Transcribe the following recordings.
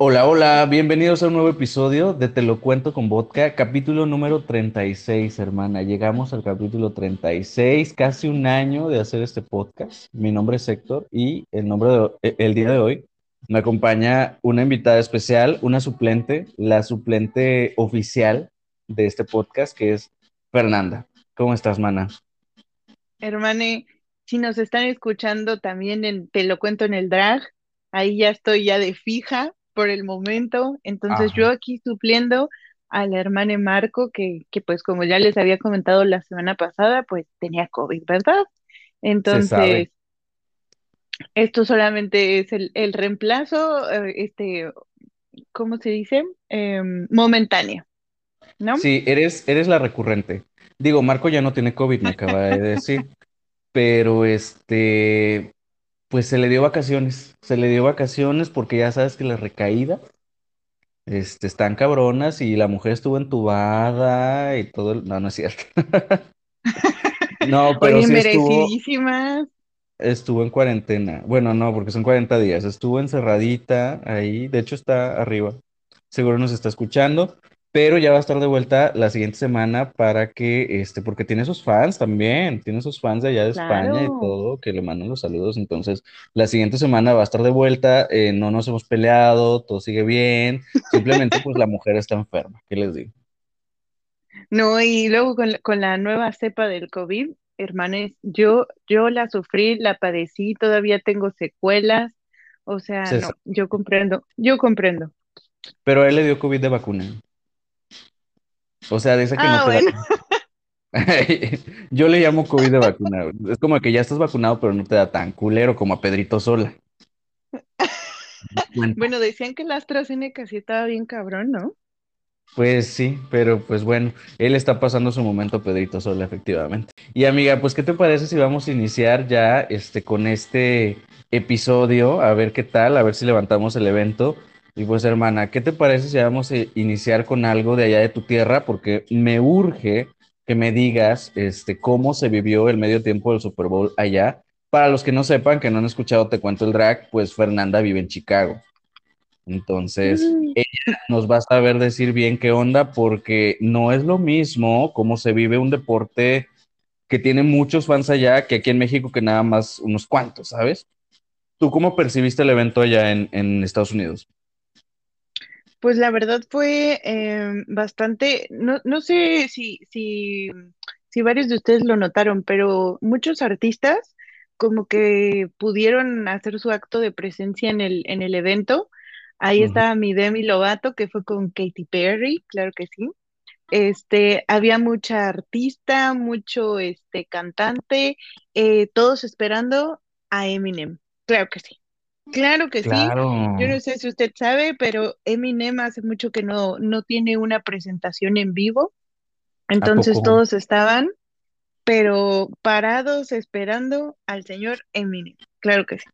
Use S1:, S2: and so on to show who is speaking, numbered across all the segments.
S1: Hola, hola, bienvenidos a un nuevo episodio de Te lo cuento con vodka, capítulo número 36, hermana. Llegamos al capítulo 36, casi un año de hacer este podcast. Mi nombre es Héctor y el, nombre de- e- el día de hoy me acompaña una invitada especial, una suplente, la suplente oficial de este podcast, que es Fernanda. ¿Cómo estás, mana?
S2: Hermane, si nos están escuchando también en Te lo cuento en el drag, ahí ya estoy ya de fija por el momento. Entonces yo
S1: Ajá.
S2: aquí supliendo al hermane Marco, que, que pues como ya les había comentado la semana pasada, pues tenía COVID, ¿verdad? Entonces, esto solamente es el, el reemplazo, eh, este, ¿cómo se dice? Em, momentáneo, ¿no?
S1: Sí, eres, eres la recurrente. Digo, Marco ya no tiene COVID, me acaba de decir. pero este, pues se le dio vacaciones, se le dio vacaciones porque ya sabes que las recaídas, este, están cabronas y la mujer estuvo entubada y todo, el- no, no es cierto. No, pero
S2: Oye,
S1: sí estuvo, estuvo en cuarentena. Bueno, no, porque son 40 días. Estuvo encerradita ahí, de hecho está arriba. Seguro nos está escuchando, pero ya va a estar de vuelta la siguiente semana para que, este, porque tiene sus fans también, tiene sus fans de allá de España y
S2: Claro.
S1: todo, que le mandan los saludos. Entonces, la siguiente semana va a estar de vuelta, eh, no nos hemos peleado, todo sigue bien, simplemente pues la mujer está enferma, ¿qué les digo?
S2: No, y luego con, con la nueva cepa del COVID, hermanes, yo, yo la sufrí, la padecí, todavía tengo secuelas, o sea,
S1: Se
S2: no, yo comprendo, yo comprendo.
S1: Pero a él le dio COVID de vacuna, o sea, dice que no
S2: Ah,
S1: te da. Yo le llamo COVID de vacuna. Es como que ya estás vacunado, pero no te da tan culero como a Pedrito Sola.
S2: Bueno, decían que la AstraZeneca sí estaba bien cabrón, ¿no?
S1: Pues sí, pero pues bueno, él está pasando su momento Pedrito Sola, efectivamente. Y amiga, pues ¿qué te parece si vamos a iniciar ya este con este episodio? A ver qué tal, a ver si levantamos el evento. Y pues hermana, ¿qué te parece si vamos a iniciar con algo de allá de tu tierra? Porque me urge que me digas este cómo se vivió el medio tiempo del Super Bowl allá. Para los que no sepan, que no han escuchado Te Cuento el Drag, pues Fernanda vive en Chicago. Entonces,
S2: Mm.
S1: nos va a saber decir bien qué onda, porque no es lo mismo cómo se vive un deporte que tiene muchos fans allá que aquí en México, que nada más unos cuantos, ¿sabes? ¿Tú cómo percibiste el evento allá en, en Estados Unidos?
S2: Pues la verdad fue em, bastante, no, no sé si, si, si varios de ustedes lo notaron, pero muchos artistas como que pudieron hacer su acto de presencia en el, en el evento. Ahí estaba mi Demi Lovato, que fue con Katy Perry, claro que sí. Este, había mucha artista, mucho este cantante, eh, todos esperando a Eminem. Claro que sí. Claro que sí. Yo no sé si usted sabe, pero Eminem hace mucho que no, no tiene una presentación en vivo.
S1: ¿a
S2: Entonces todos estaban, pero parados esperando al señor Eminem. Claro que sí.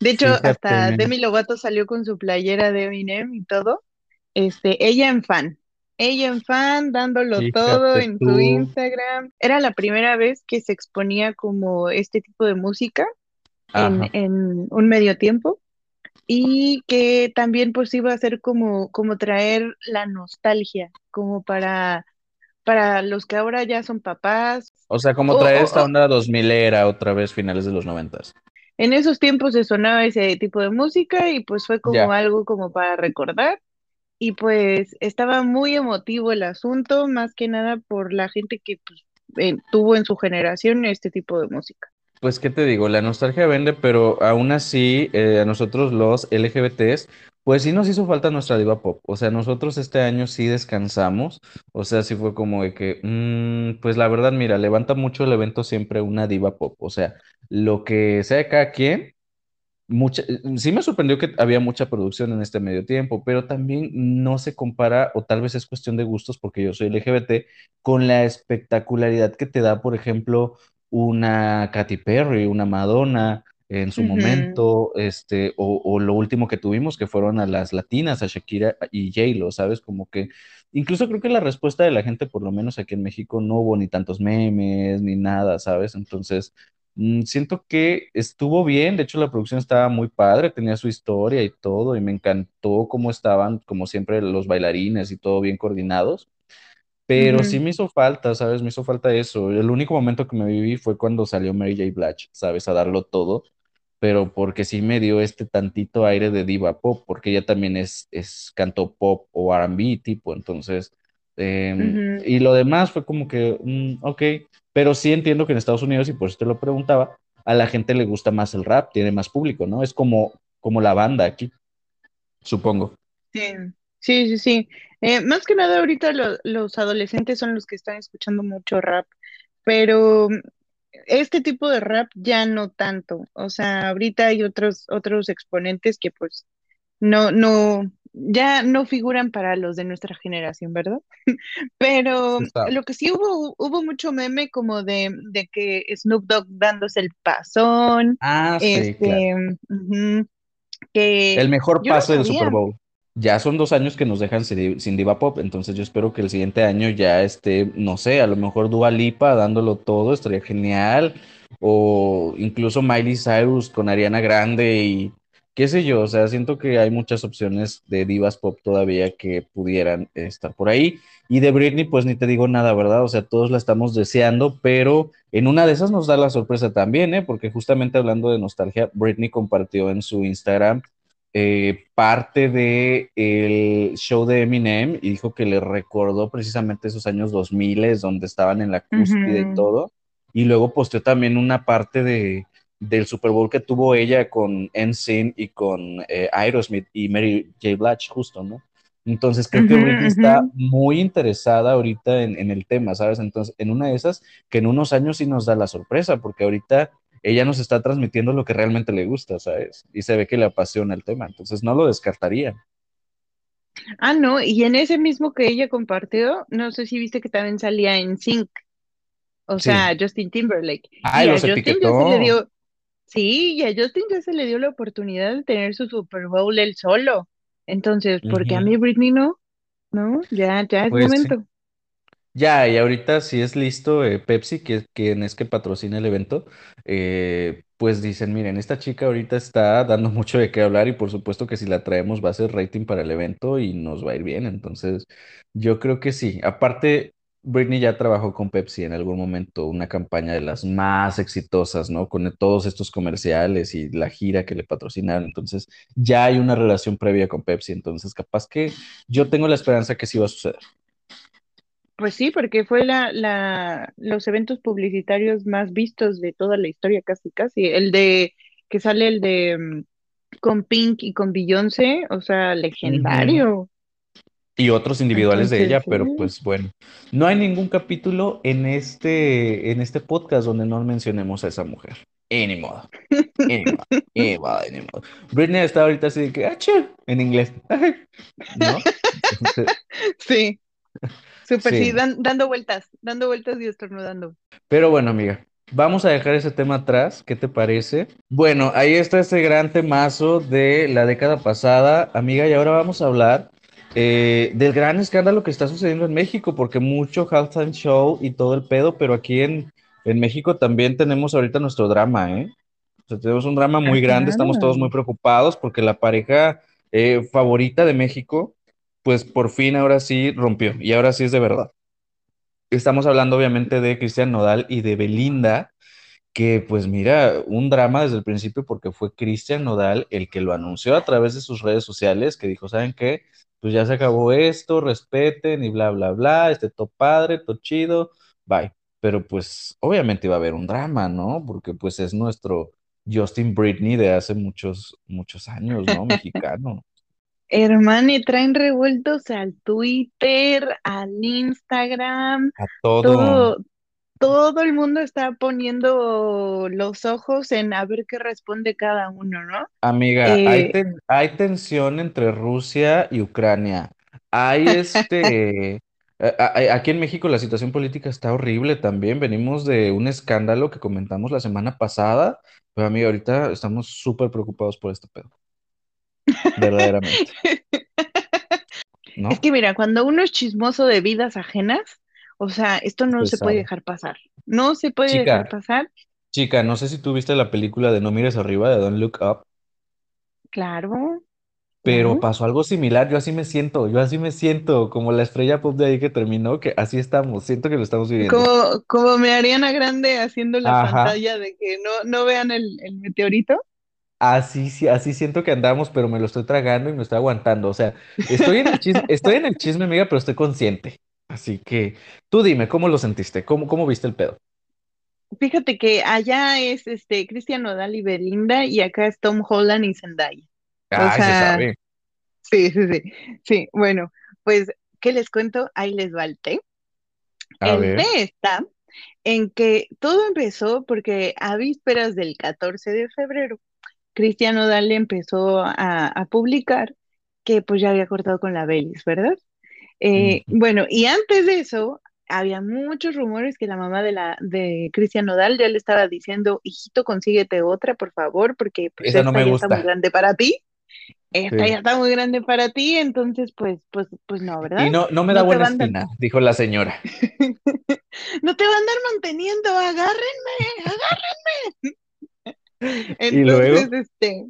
S2: De hecho,
S1: Fíjate,
S2: hasta Demi Lovato salió con su playera de Eminem y todo. Este, ella en fan. Ella en fan, dándolo todo en su. Instagram. Era la primera vez que se exponía como este tipo de música en, en un medio tiempo y que también pues iba a ser como, como traer la nostalgia, como para, para los que ahora ya son papás,
S1: O sea, como traer
S2: o-
S1: esta
S2: o-
S1: onda 2000 era otra vez finales de los noventas.
S2: en esos tiempos se sonaba ese tipo de música y pues fue como
S1: Ya.
S2: algo como para recordar y pues estaba muy emotivo el asunto, más que nada por la gente que pues, eh, tuvo en su generación este tipo de música.
S1: Pues, ¿qué te digo? La nostalgia vende, pero aún así, eh, a nosotros los LGBTs, pues sí nos hizo falta nuestra diva pop. O sea, nosotros este año sí descansamos. O sea, sí fue como de que, mm, pues la verdad, mira, levanta mucho el evento siempre una diva pop. O sea, lo que sea de cada quien, mucha, sí me sorprendió que había mucha producción en este medio tiempo, pero también no se compara, o tal vez es cuestión de gustos, porque yo soy LGBT, con la espectacularidad que te da, por ejemplo, una Katy Perry, una Madonna en su momento, este, o, o lo último que tuvimos, que fueron a las latinas, a Shakira y J-Lo, ¿sabes? Como que, incluso creo que la respuesta de la gente, por lo menos aquí en México, no hubo ni tantos memes, ni nada, ¿sabes? Entonces mm, siento que estuvo bien, de hecho la producción estaba muy padre, tenía su historia y todo, y me encantó cómo estaban, como siempre, los bailarines y todo bien coordinados. Pero sí
S2: Ujú,
S1: me hizo falta, ¿sabes? Me hizo falta eso. El único momento que me viví fue cuando salió Mary J. Blige, ¿sabes? A darlo todo. Pero porque sí me dio este tantito aire de diva pop, porque ella también es, es canto pop o R&B tipo. Entonces, em, y lo demás fue como que, mm, ok. Pero sí entiendo que en Estados Unidos, y por eso te lo preguntaba, a la gente le gusta más el rap, tiene más público, ¿no? Es como, como la banda aquí, supongo.
S2: Sí, sí, sí, sí. Eh, más que nada ahorita lo- los adolescentes son los que están escuchando mucho rap, pero este tipo de rap ya no tanto. O sea, ahorita hay otros, otros exponentes que pues no, no, ya no figuran para los de nuestra generación, ¿verdad? Pero lo que sí hubo, hubo mucho meme como de, de que Snoop Dogg dándose el pasón,
S1: Ah, sí, claro.
S2: este, ujú, que
S1: El mejor
S2: no
S1: pase del Super. Bowl. Ya son dos años que nos dejan sin, Diva Pop, entonces yo espero que el siguiente año ya esté, no sé, a lo mejor Dua Lipa dándolo todo, estaría genial. O incluso Miley Cyrus con Ariana Grande y qué sé yo, o sea, siento que hay muchas opciones de divas pop todavía que pudieran estar por ahí. Y de Britney, pues ni te digo nada, ¿verdad? O sea, todos la estamos deseando, pero en una de esas nos da la sorpresa también, ¿eh? Porque justamente hablando de nostalgia, Britney compartió en su Instagram eh, parte de el show de Eminem y dijo que le recordó precisamente esos años 2000 donde estaban en la cúspide y
S2: Ujú,
S1: todo. Y luego posteó también una parte de, del Super Bowl que tuvo ella con NSYNC y con eh, Aerosmith y Mary J. Blige, justo, ¿no? Entonces creo que Britney está muy interesada ahorita en, en el tema, ¿sabes? Entonces, en una de esas, que en unos años sí nos da la sorpresa, porque ahorita ella nos está transmitiendo lo que realmente le gusta, ¿sabes? Y se ve que le apasiona el tema, entonces no lo descartaría.
S2: Ah, no, y en ese mismo que ella compartió, no sé si viste que también salía en Sync, o
S1: Sí.
S2: sea, Justin Timberlake.
S1: Ay,
S2: Y a Justin ya se le dio, sí, y a Justin ya se le dio la oportunidad de tener su Super Bowl él solo. Entonces, ¿por qué a mí Britney no? No, ya, ya es
S1: Pues sí. Ya, y ahorita si es listo eh, Pepsi, que quien es que patrocina el evento, eh, pues dicen, miren, esta chica ahorita está dando mucho de qué hablar y por supuesto que si la traemos va a ser rating para el evento y nos va a ir bien. Entonces, yo creo que sí. Aparte, Britney ya trabajó con Pepsi en algún momento, una campaña de las más exitosas, ¿no? Con todos estos comerciales y la gira que le patrocinaron. Entonces, ya hay una relación previa con Pepsi. Entonces, capaz que yo tengo la esperanza que sí va a suceder.
S2: Pues sí, porque fue la, la, los eventos publicitarios más vistos de toda la historia, casi, casi. El de, que sale el de mm, con Pink y con Beyoncé, o sea, legendario.
S1: y otros individuales de ella,
S2: sí.
S1: pero pues bueno, no hay ningún capítulo en este, en este podcast donde no mencionemos a esa mujer. Y ni modo, y ni modo, y ni modo, y ni modo. Britney está ahorita así de que, ah, en inglés, ¿no? Entonces,
S2: Sí, súper,
S1: sí,
S2: sí,
S1: no.
S2: dan- dando vueltas, dando vueltas y estornudando.
S1: Pero bueno, amiga, vamos a dejar ese tema atrás, ¿qué te parece? Bueno, ahí está ese gran temazo de la década pasada, amiga, y ahora vamos a hablar eh, del gran escándalo que está sucediendo en México, porque mucho halftime show y todo el pedo, pero aquí en, en México también tenemos ahorita nuestro drama, ¿eh? O sea, tenemos un drama muy grande,
S2: Ajá.
S1: estamos todos muy preocupados porque la pareja eh, favorita de México, pues por fin ahora sí rompió, y ahora sí es de verdad. Estamos hablando obviamente de Cristian Nodal y de Belinda, que pues mira, un drama desde el principio porque fue Cristian Nodal el que lo anunció a través de sus redes sociales, que dijo, ¿saben qué? Pues ya se acabó esto, respeten y bla, bla, bla, este todo padre, todo chido, bye. Pero pues obviamente iba a haber un drama, ¿no? Porque pues es nuestro Justin Britney de hace muchos, muchos años, ¿no? Mexicano,
S2: Hermano, y traen revueltos al Twitter, al Instagram,
S1: a todo.
S2: todo, todo el mundo está poniendo los ojos en a ver qué responde cada uno, ¿no?
S1: Amiga, hay,
S2: Eh,
S1: ten- hay tensión entre Rusia y Ucrania. Hay este, aquí en México la situación política está horrible también. Venimos de un escándalo que comentamos la semana pasada, pero amiga, ahorita estamos súper preocupados por este pedo, verdaderamente,
S2: Es que mira, cuando uno es chismoso de vidas ajenas, o sea, esto no
S1: Se
S2: puede dejar pasar. No se puede dejar pasar.
S1: Chica, no sé si tú viste la película de No mires arriba de Don't Look Up,
S2: Claro,
S1: pero pasó algo similar. Yo así me siento, yo así me siento, como la estrella pop de ahí que terminó, que así estamos, siento que lo estamos viviendo.
S2: Como, como me Ariana Grande haciendo la
S1: Ajá,
S2: pantalla de que no, no vean el, el meteorito.
S1: Así, sí, así siento que andamos, pero me lo estoy tragando y me estoy aguantando. O sea, estoy en el chisme, estoy en el chisme, amiga, pero estoy consciente. Así que tú dime, ¿cómo lo sentiste? ¿Cómo, cómo viste el pedo?
S2: Fíjate que allá es este Cristian Nodal y Belinda y acá es Tom Holland y Zendaya. O
S1: Ay, se sabe.
S2: sí, sí, sí. Sí, bueno, pues, ¿qué les cuento? Ahí les va el té.
S1: A
S2: El té
S1: ver.
S2: está en que todo empezó porque a vísperas del 14 de febrero, Cristian Nodal empezó a, a publicar que pues ya había cortado con la Belis, ¿verdad? Eh, bueno, y antes de eso, había muchos rumores que la mamá de la de Cristian Nodal ya le estaba diciendo, hijito, consíguete otra, por favor, porque pues
S1: no
S2: esta
S1: me
S2: ya está muy grande para ti, esta
S1: Sí.
S2: ya está muy grande para ti, entonces pues, pues, pues no, ¿verdad?
S1: Y no, no me da
S2: No
S1: buena espina, dijo la señora.
S2: no te va a andar manteniendo, agárrenme, agárrenme.
S1: Y luego,
S2: Entonces, este,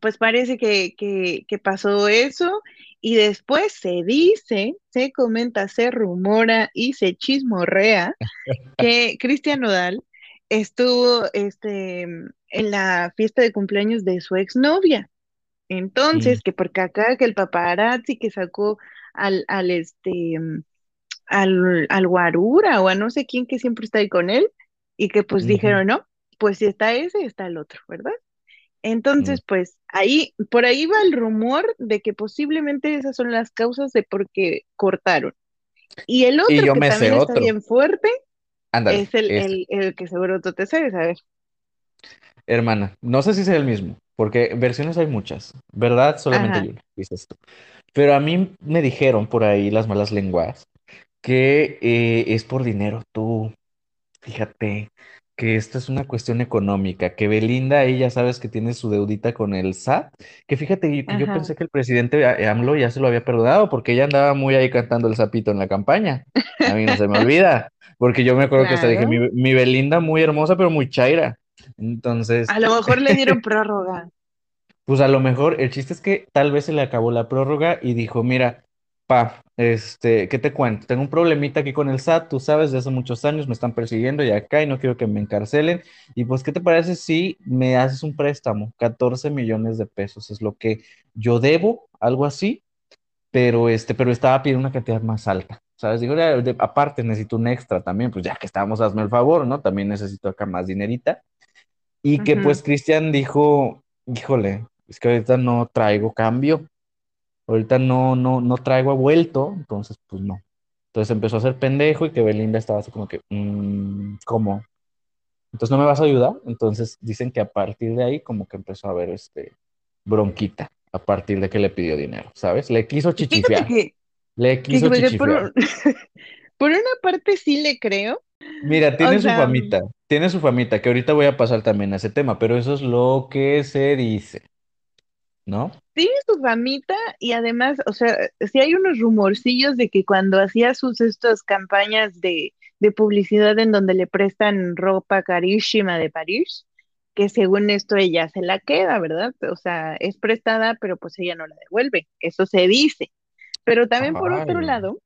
S2: pues parece que, que, que pasó eso y después se dice, se comenta, se rumora y se chismorrea que Cristian Nodal estuvo este, en la fiesta de cumpleaños de su exnovia.
S1: mm,
S2: Entonces, que porque acá que el paparazzi que sacó al, al este al, al Guarura o a no sé quién que siempre está ahí con él, y que pues dijeron, no, pues si está ese, está el otro, ¿verdad?
S1: mm.
S2: Entonces, pues ahí, por ahí va el rumor de que posiblemente esas son las causas de por qué cortaron. Y el
S1: Y
S2: otro
S1: yo
S2: que
S1: me sé
S2: también está
S1: otro.
S2: bien fuerte
S1: Ándale,
S2: es el,
S1: este.
S2: el, el que seguro tú te sabes, a ver.
S1: Hermana, no sé si sea el mismo, porque versiones hay muchas. ¿Verdad? Solamente
S2: Ajá,
S1: una, dices tú. Pero a mí me dijeron por ahí las malas lenguas que eh, es por dinero. Tú, Fíjate que esto es una cuestión económica, que Belinda, ella sabes que tiene su deudita con el SAT, que fíjate yo- yo pensé que el presidente a- AMLO ya se lo había perdonado, porque ella andaba muy ahí cantando el sapito en la campaña. A mí no se me olvida, porque yo me acuerdo que hasta dije, mi, mi Belinda muy hermosa, pero muy chaira. Entonces,
S2: A lo mejor le dieron prórroga.
S1: pues a lo mejor el chiste es que tal vez se le acabó la prórroga y dijo, mira, pa, este, ¿qué te cuento? Tengo un problemita aquí con el SAT, tú sabes, de hace muchos años me están persiguiendo y acá y no quiero que me encarcelen. Y pues, ¿qué te parece si me haces un préstamo? 14 millones de pesos es lo que yo debo, algo así, pero este, pero estaba pidiendo una cantidad más alta. ¿Sabes? Digo, "Ya, de- aparte necesito un extra también, pues ya que estamos, hazme el favor, ¿no? También necesito acá más dinerita. Y que pues Cristian dijo, híjole, es que ahorita no traigo cambio, ahorita no, no, no traigo a vuelto, entonces pues no. Entonces empezó a ser pendejo y que Belinda estaba así como que, "Mm, ¿cómo? Entonces no me vas a ayudar. Entonces dicen que a partir de ahí como que empezó a haber este bronquita, a partir de que le pidió dinero, ¿sabes? Le quiso
S2: Fíjate
S1: chichifear,
S2: que,
S1: le quiso
S2: que por, una parte sí le creo,
S1: Mira,
S2: o
S1: tiene su
S2: sea,
S1: famita, tiene su famita, que ahorita voy a pasar también a ese tema, pero eso es lo que se dice, ¿no?
S2: Tiene su famita y además, o sea, sí hay unos rumorcillos de que cuando hacía sus estas campañas de, de publicidad en donde le prestan ropa carísima de París, que según esto ella se la queda, ¿verdad? O sea, es prestada, pero pues ella no la devuelve. Eso se dice. Pero también por otro lado,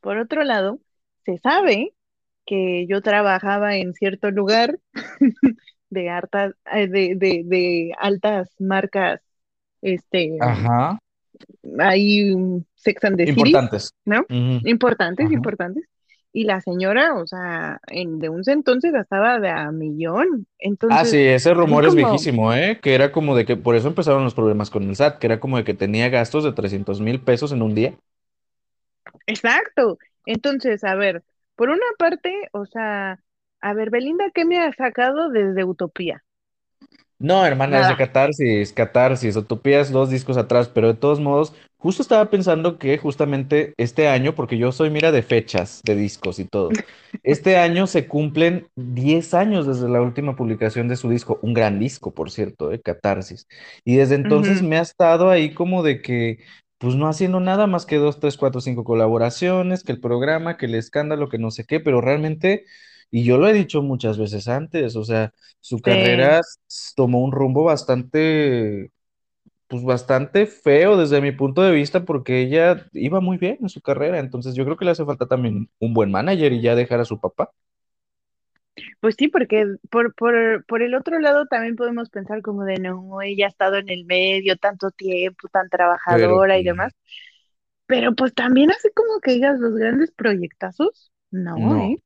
S2: por otro lado, se sabe que yo trabajaba en cierto lugar de hartas, eh, de, de, de altas marcas este,
S1: Ajá.
S2: hay um, Sex and the
S1: Importantes.
S2: ¿no? Importantes,
S1: Ajá.
S2: importantes. Y la señora, o sea, en, de un entonces gastaba de a millón.
S1: Ah, sí,
S2: Entonces,
S1: ese
S2: a mí
S1: rumor es
S2: como,
S1: viejísimo, ¿eh? Que era como de que por eso empezaron los problemas con el SAT, que era como de que tenía gastos de trescientos mil pesos en un día.
S2: exacto. Entonces, a ver, por una parte, o sea, a ver, Belinda, ¿qué me ha sacado desde Utopía?
S1: No, hermana, desde
S2: Nada.
S1: Catarsis, Catarsis, Utopías dos discos atrás, pero de todos modos, justo estaba pensando que justamente este año, porque yo soy mira de fechas, de discos y todo, este año se cumplen 10 años desde la última publicación de su disco, un gran disco, por cierto, de Catarsis. Y desde entonces me ha estado ahí como de que, pues no haciendo nada más que dos, tres, cuatro, cinco colaboraciones, que el programa, que el escándalo, que no sé qué, pero realmente... Y yo lo he dicho muchas veces antes, o sea, su carrera
S2: Sí.
S1: tomó un rumbo bastante, pues bastante feo desde mi punto de vista porque ella iba muy bien en su carrera, entonces yo creo que le hace falta también un buen manager y ya dejar a su papá.
S2: Pues sí, porque por, por, por el otro lado también podemos pensar como de no, ella ha estado en el medio tanto tiempo, tan
S1: Pero
S2: trabajadora y demás, pero pues también así como que digas los grandes proyectazos, no,
S1: no,
S2: ¿eh?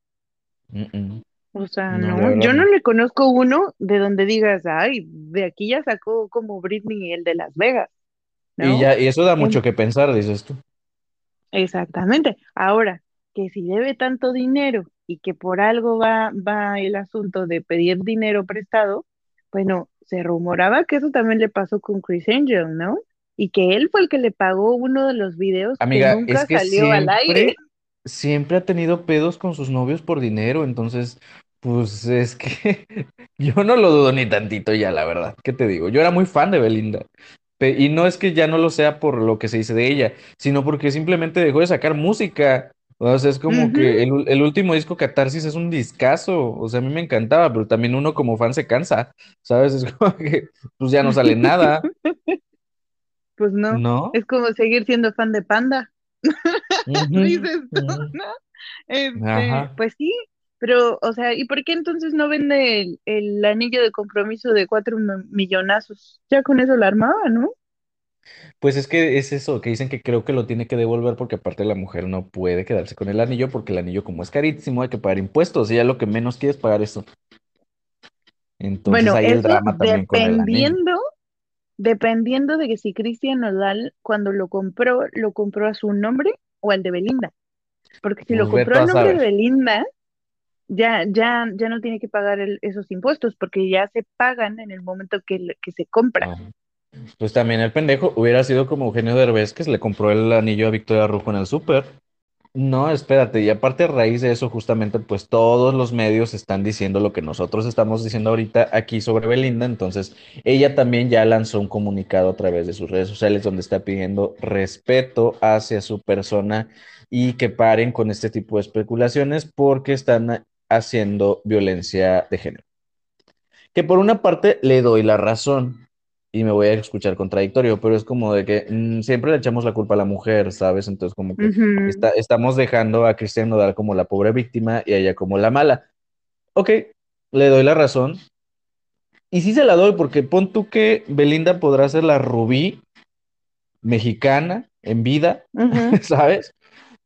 S1: Mm, mm,
S2: O sea,
S1: no,
S2: yo no le conozco uno de donde digas, ay, de aquí ya sacó como Britney el de Las Vegas,
S1: Y ya, y eso da
S2: En-
S1: mucho que pensar, dices tú.
S2: exactamente. Ahora, que si debe tanto dinero y que por algo va, va el asunto de pedir dinero prestado, bueno, se rumoraba que eso también le pasó con Chris Angel, ¿no? Y que él fue el que le pagó uno de los videos que
S1: Amiga, es
S2: nunca
S1: que
S2: salió al aire.
S1: Siempre, ha tenido pedos con sus novios por dinero, entonces, pues es que yo no lo dudo ni tantito ya, la verdad. ¿Qué te digo? Yo era muy fan de Belinda. Y no es que ya no lo sea por lo que se dice de ella, sino porque simplemente dejó de sacar música. O sea, es como que el, el último disco Catarsis es un discazo. O sea, a mí me encantaba, pero también uno como fan se cansa, ¿sabes? Es como que pues ya no sale nada,
S2: Pues no,
S1: ¿no?
S2: es como seguir siendo fan de Panda. Dices tú. ¿no? Este, pues sí, pero, o sea, ¿y por qué entonces no vende el, el anillo de compromiso de cuatro mi- millonazos? Ya con eso la armaba, ¿no?
S1: Pues es que es eso, que dicen que creo que lo tiene que devolver porque aparte la mujer no puede quedarse con el anillo porque el anillo como es carísimo hay que pagar impuestos y ella lo que menos quiere es pagar eso. Entonces
S2: Bueno,
S1: hay el drama también con el anillo.
S2: dependiendo de que si Cristian Nodal cuando lo compró, lo compró a su nombre o al de Belinda. Porque si lo compró
S1: a
S2: nombre de. Belinda, ya, ya, ya no tiene que pagar el- esos impuestos porque ya se pagan en el momento que, que se compra.
S1: Ah, Pues también el pendejo hubiera sido como Eugenio Derbez que se le compró el anillo a Victoria Rufo en el súper. No, espérate, y aparte a raíz de eso, justamente, pues todos los medios están diciendo lo que nosotros estamos diciendo ahorita aquí sobre Belinda, entonces ella también ya lanzó un comunicado a través de sus redes sociales donde está pidiendo respeto hacia su persona y que paren con este tipo de especulaciones porque están haciendo violencia de género. Que por una parte le doy la razón y me voy a escuchar contradictorio, pero es como de que mm, siempre le echamos la culpa a la mujer, ¿sabes? Entonces como que está, estamos dejando a Cristian Nodal como la pobre víctima y a ella como la mala. Ok, le doy la razón. Y sí se la doy porque pon tú que Belinda podrá ser la rubí mexicana en vida. ¿sabes?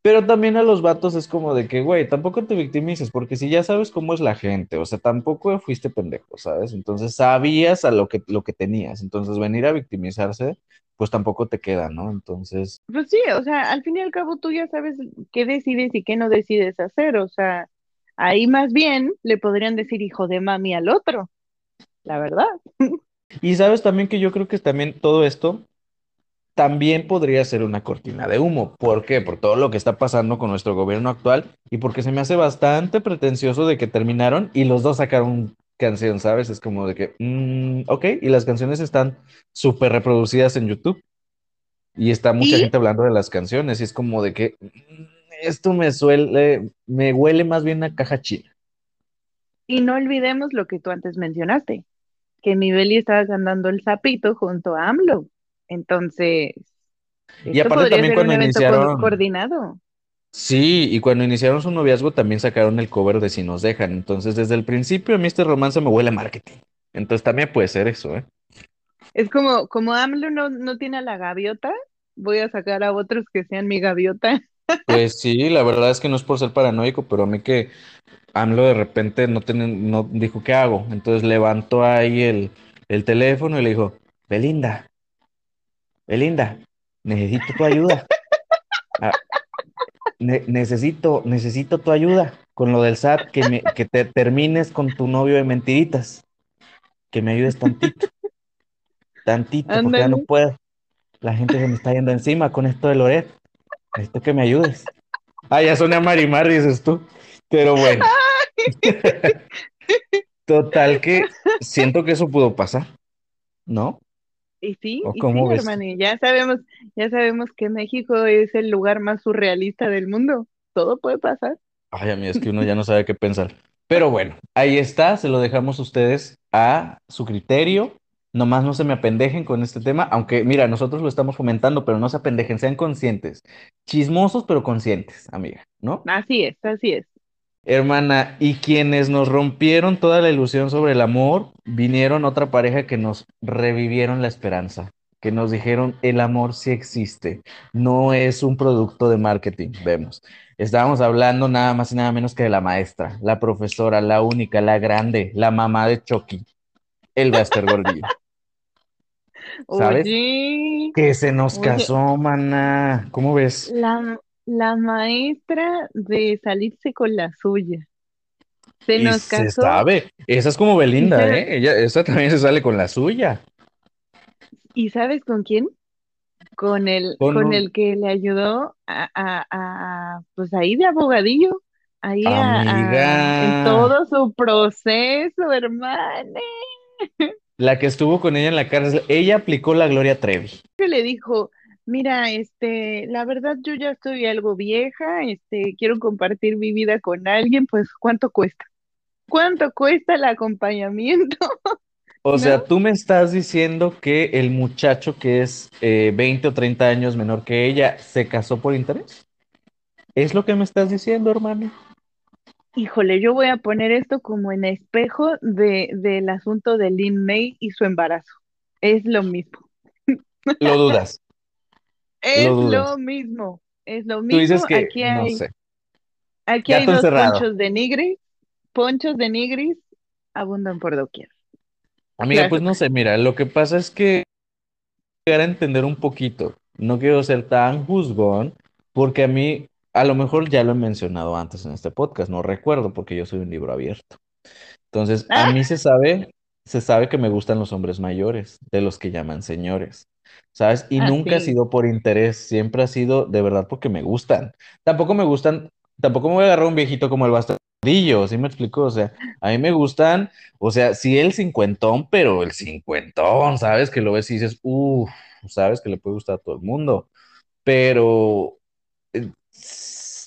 S1: Pero también a los vatos es como de que, güey, tampoco te victimices, porque si ya sabes cómo es la gente, o sea, tampoco fuiste pendejo, ¿sabes? Entonces sabías a lo que, lo que tenías, entonces venir a victimizarse, pues tampoco te queda, ¿no? Entonces,
S2: Pues sí, o sea, al fin y al cabo tú ya sabes qué decides y qué no decides hacer, o sea, ahí más bien le podrían decir hijo de mami al otro, la verdad.
S1: y sabes también que yo creo que también todo esto también podría ser una cortina de humo. ¿Por qué? Por todo lo que está pasando con nuestro gobierno actual y porque se me hace bastante pretencioso de que terminaron y los dos sacaron canción, ¿sabes? Es como de que, mm, ok, y las canciones están súper reproducidas en YouTube y está mucha
S2: Y,
S1: gente hablando de las canciones y es como de que mm, esto me suele, me huele más bien a caja china.
S2: y no olvidemos lo que tú antes mencionaste, que mi Beli estaba cantando el sapito junto a AMLO. Entonces,
S1: Y aparte también cuando iniciaron,
S2: coordinado.
S1: Sí, y cuando iniciaron su noviazgo también sacaron el cover de Si nos dejan. Entonces, desde el principio a mí este romance me huele a marketing. Entonces también puede ser eso, ¿eh?
S2: Es como, como AMLO no, no tiene a la gaviota, voy a sacar a otros que sean mi gaviota.
S1: Pues sí, la verdad es que no es por ser paranoico, pero a mí que AMLO de repente no, tiene- no dijo qué hago. Entonces levantó ahí el, el teléfono y le dijo, Belinda, Belinda, necesito tu ayuda. Ah, ne- necesito, necesito tu ayuda con lo del SAT, que, me, que te termines con tu novio de mentiritas, que me ayudes tantito. Tantito, porque ya no puedo. La gente se me está yendo encima con esto de Loret. Necesito que me ayudes. Ah, ya soné a Marimar, dices tú. Pero bueno, total que siento que eso pudo pasar, ¿no?
S2: Y sí,
S1: ¿O
S2: y sí,
S1: ves
S2: hermano, y ya sabemos, ya sabemos que México es el lugar más surrealista del mundo. Todo puede pasar.
S1: Ay, a mí es que uno ya no sabe qué pensar. Pero bueno, ahí está, se lo dejamos a ustedes a su criterio. Nomás no se me apendejen con este tema, aunque mira, nosotros lo estamos fomentando, pero no se apendejen, sean conscientes. Chismosos, pero conscientes, amiga, ¿no?
S2: Así es, así es.
S1: Hermana, y quienes nos rompieron toda la ilusión sobre el amor, vinieron otra pareja que nos revivieron la esperanza, que nos dijeron el amor sí existe, no es un producto de marketing, vemos. Estábamos hablando nada más y nada menos que de la maestra, la profesora, la única, la grande, la mamá de Chucky, el Baster Gordillo. ¿Sabes?
S2: Oye,
S1: Que se nos
S2: oye,
S1: casó, mana. ¿Cómo ves?
S2: la, la maestra de salirse con la suya. Se
S1: Y
S2: nos
S1: se
S2: casó
S1: sabe, esa es como Belinda,
S2: sabe-
S1: ¿eh? Ella, esa también se sale con la suya.
S2: ¿y sabes con quién? Con el,
S1: Con
S2: con
S1: un
S2: el que le ayudó a, a, a, pues ahí de abogadillo, ahí a, a- en todo su proceso, hermana.
S1: la que estuvo con ella en la cárcel, ella aplicó la Gloria Trevi.
S2: le dijo, mira, este, la verdad yo ya estoy algo vieja, este, quiero compartir mi vida con alguien, pues ¿cuánto cuesta? ¿Cuánto cuesta el acompañamiento?
S1: O
S2: ¿No?
S1: sea, tú me estás diciendo que el muchacho que es eh, 20 o 30 años menor que ella se casó por interés. ¿Es lo que me estás diciendo, hermano?
S2: Híjole, yo voy a poner esto como en espejo de, del asunto de Lin May y su embarazo. Es lo mismo,
S1: Lo dudas,
S2: es lo mismo, es lo
S1: Tú
S2: mismo.
S1: dices que,
S2: Aquí
S1: no
S2: hay,
S1: sé,
S2: aquí hay dos ponchos de nigris, ponchos de nigris abundan por doquier.
S1: Amiga, pues no sé, mira, lo que pasa es que llegar a entender un poquito. No quiero ser tan juzgón, porque a mí, a lo mejor ya lo he mencionado antes en este podcast, no recuerdo, porque yo soy un libro abierto. Entonces, a mí
S2: sí.
S1: se sabe, se sabe que me gustan los hombres mayores, de los que llaman señores, ¿sabes? Y
S2: Ah,
S1: nunca ha sido por interés, siempre ha sido de verdad porque me gustan. Tampoco me gustan, tampoco me voy a agarrar un viejito como el bastardillo, ¿sí me explico? O sea, a mí me gustan, o sea, sí el cincuentón, pero el cincuentón, ¿sabes? Que lo ves y dices, uff, ¿sabes? Que le puede gustar a todo el mundo, pero eh,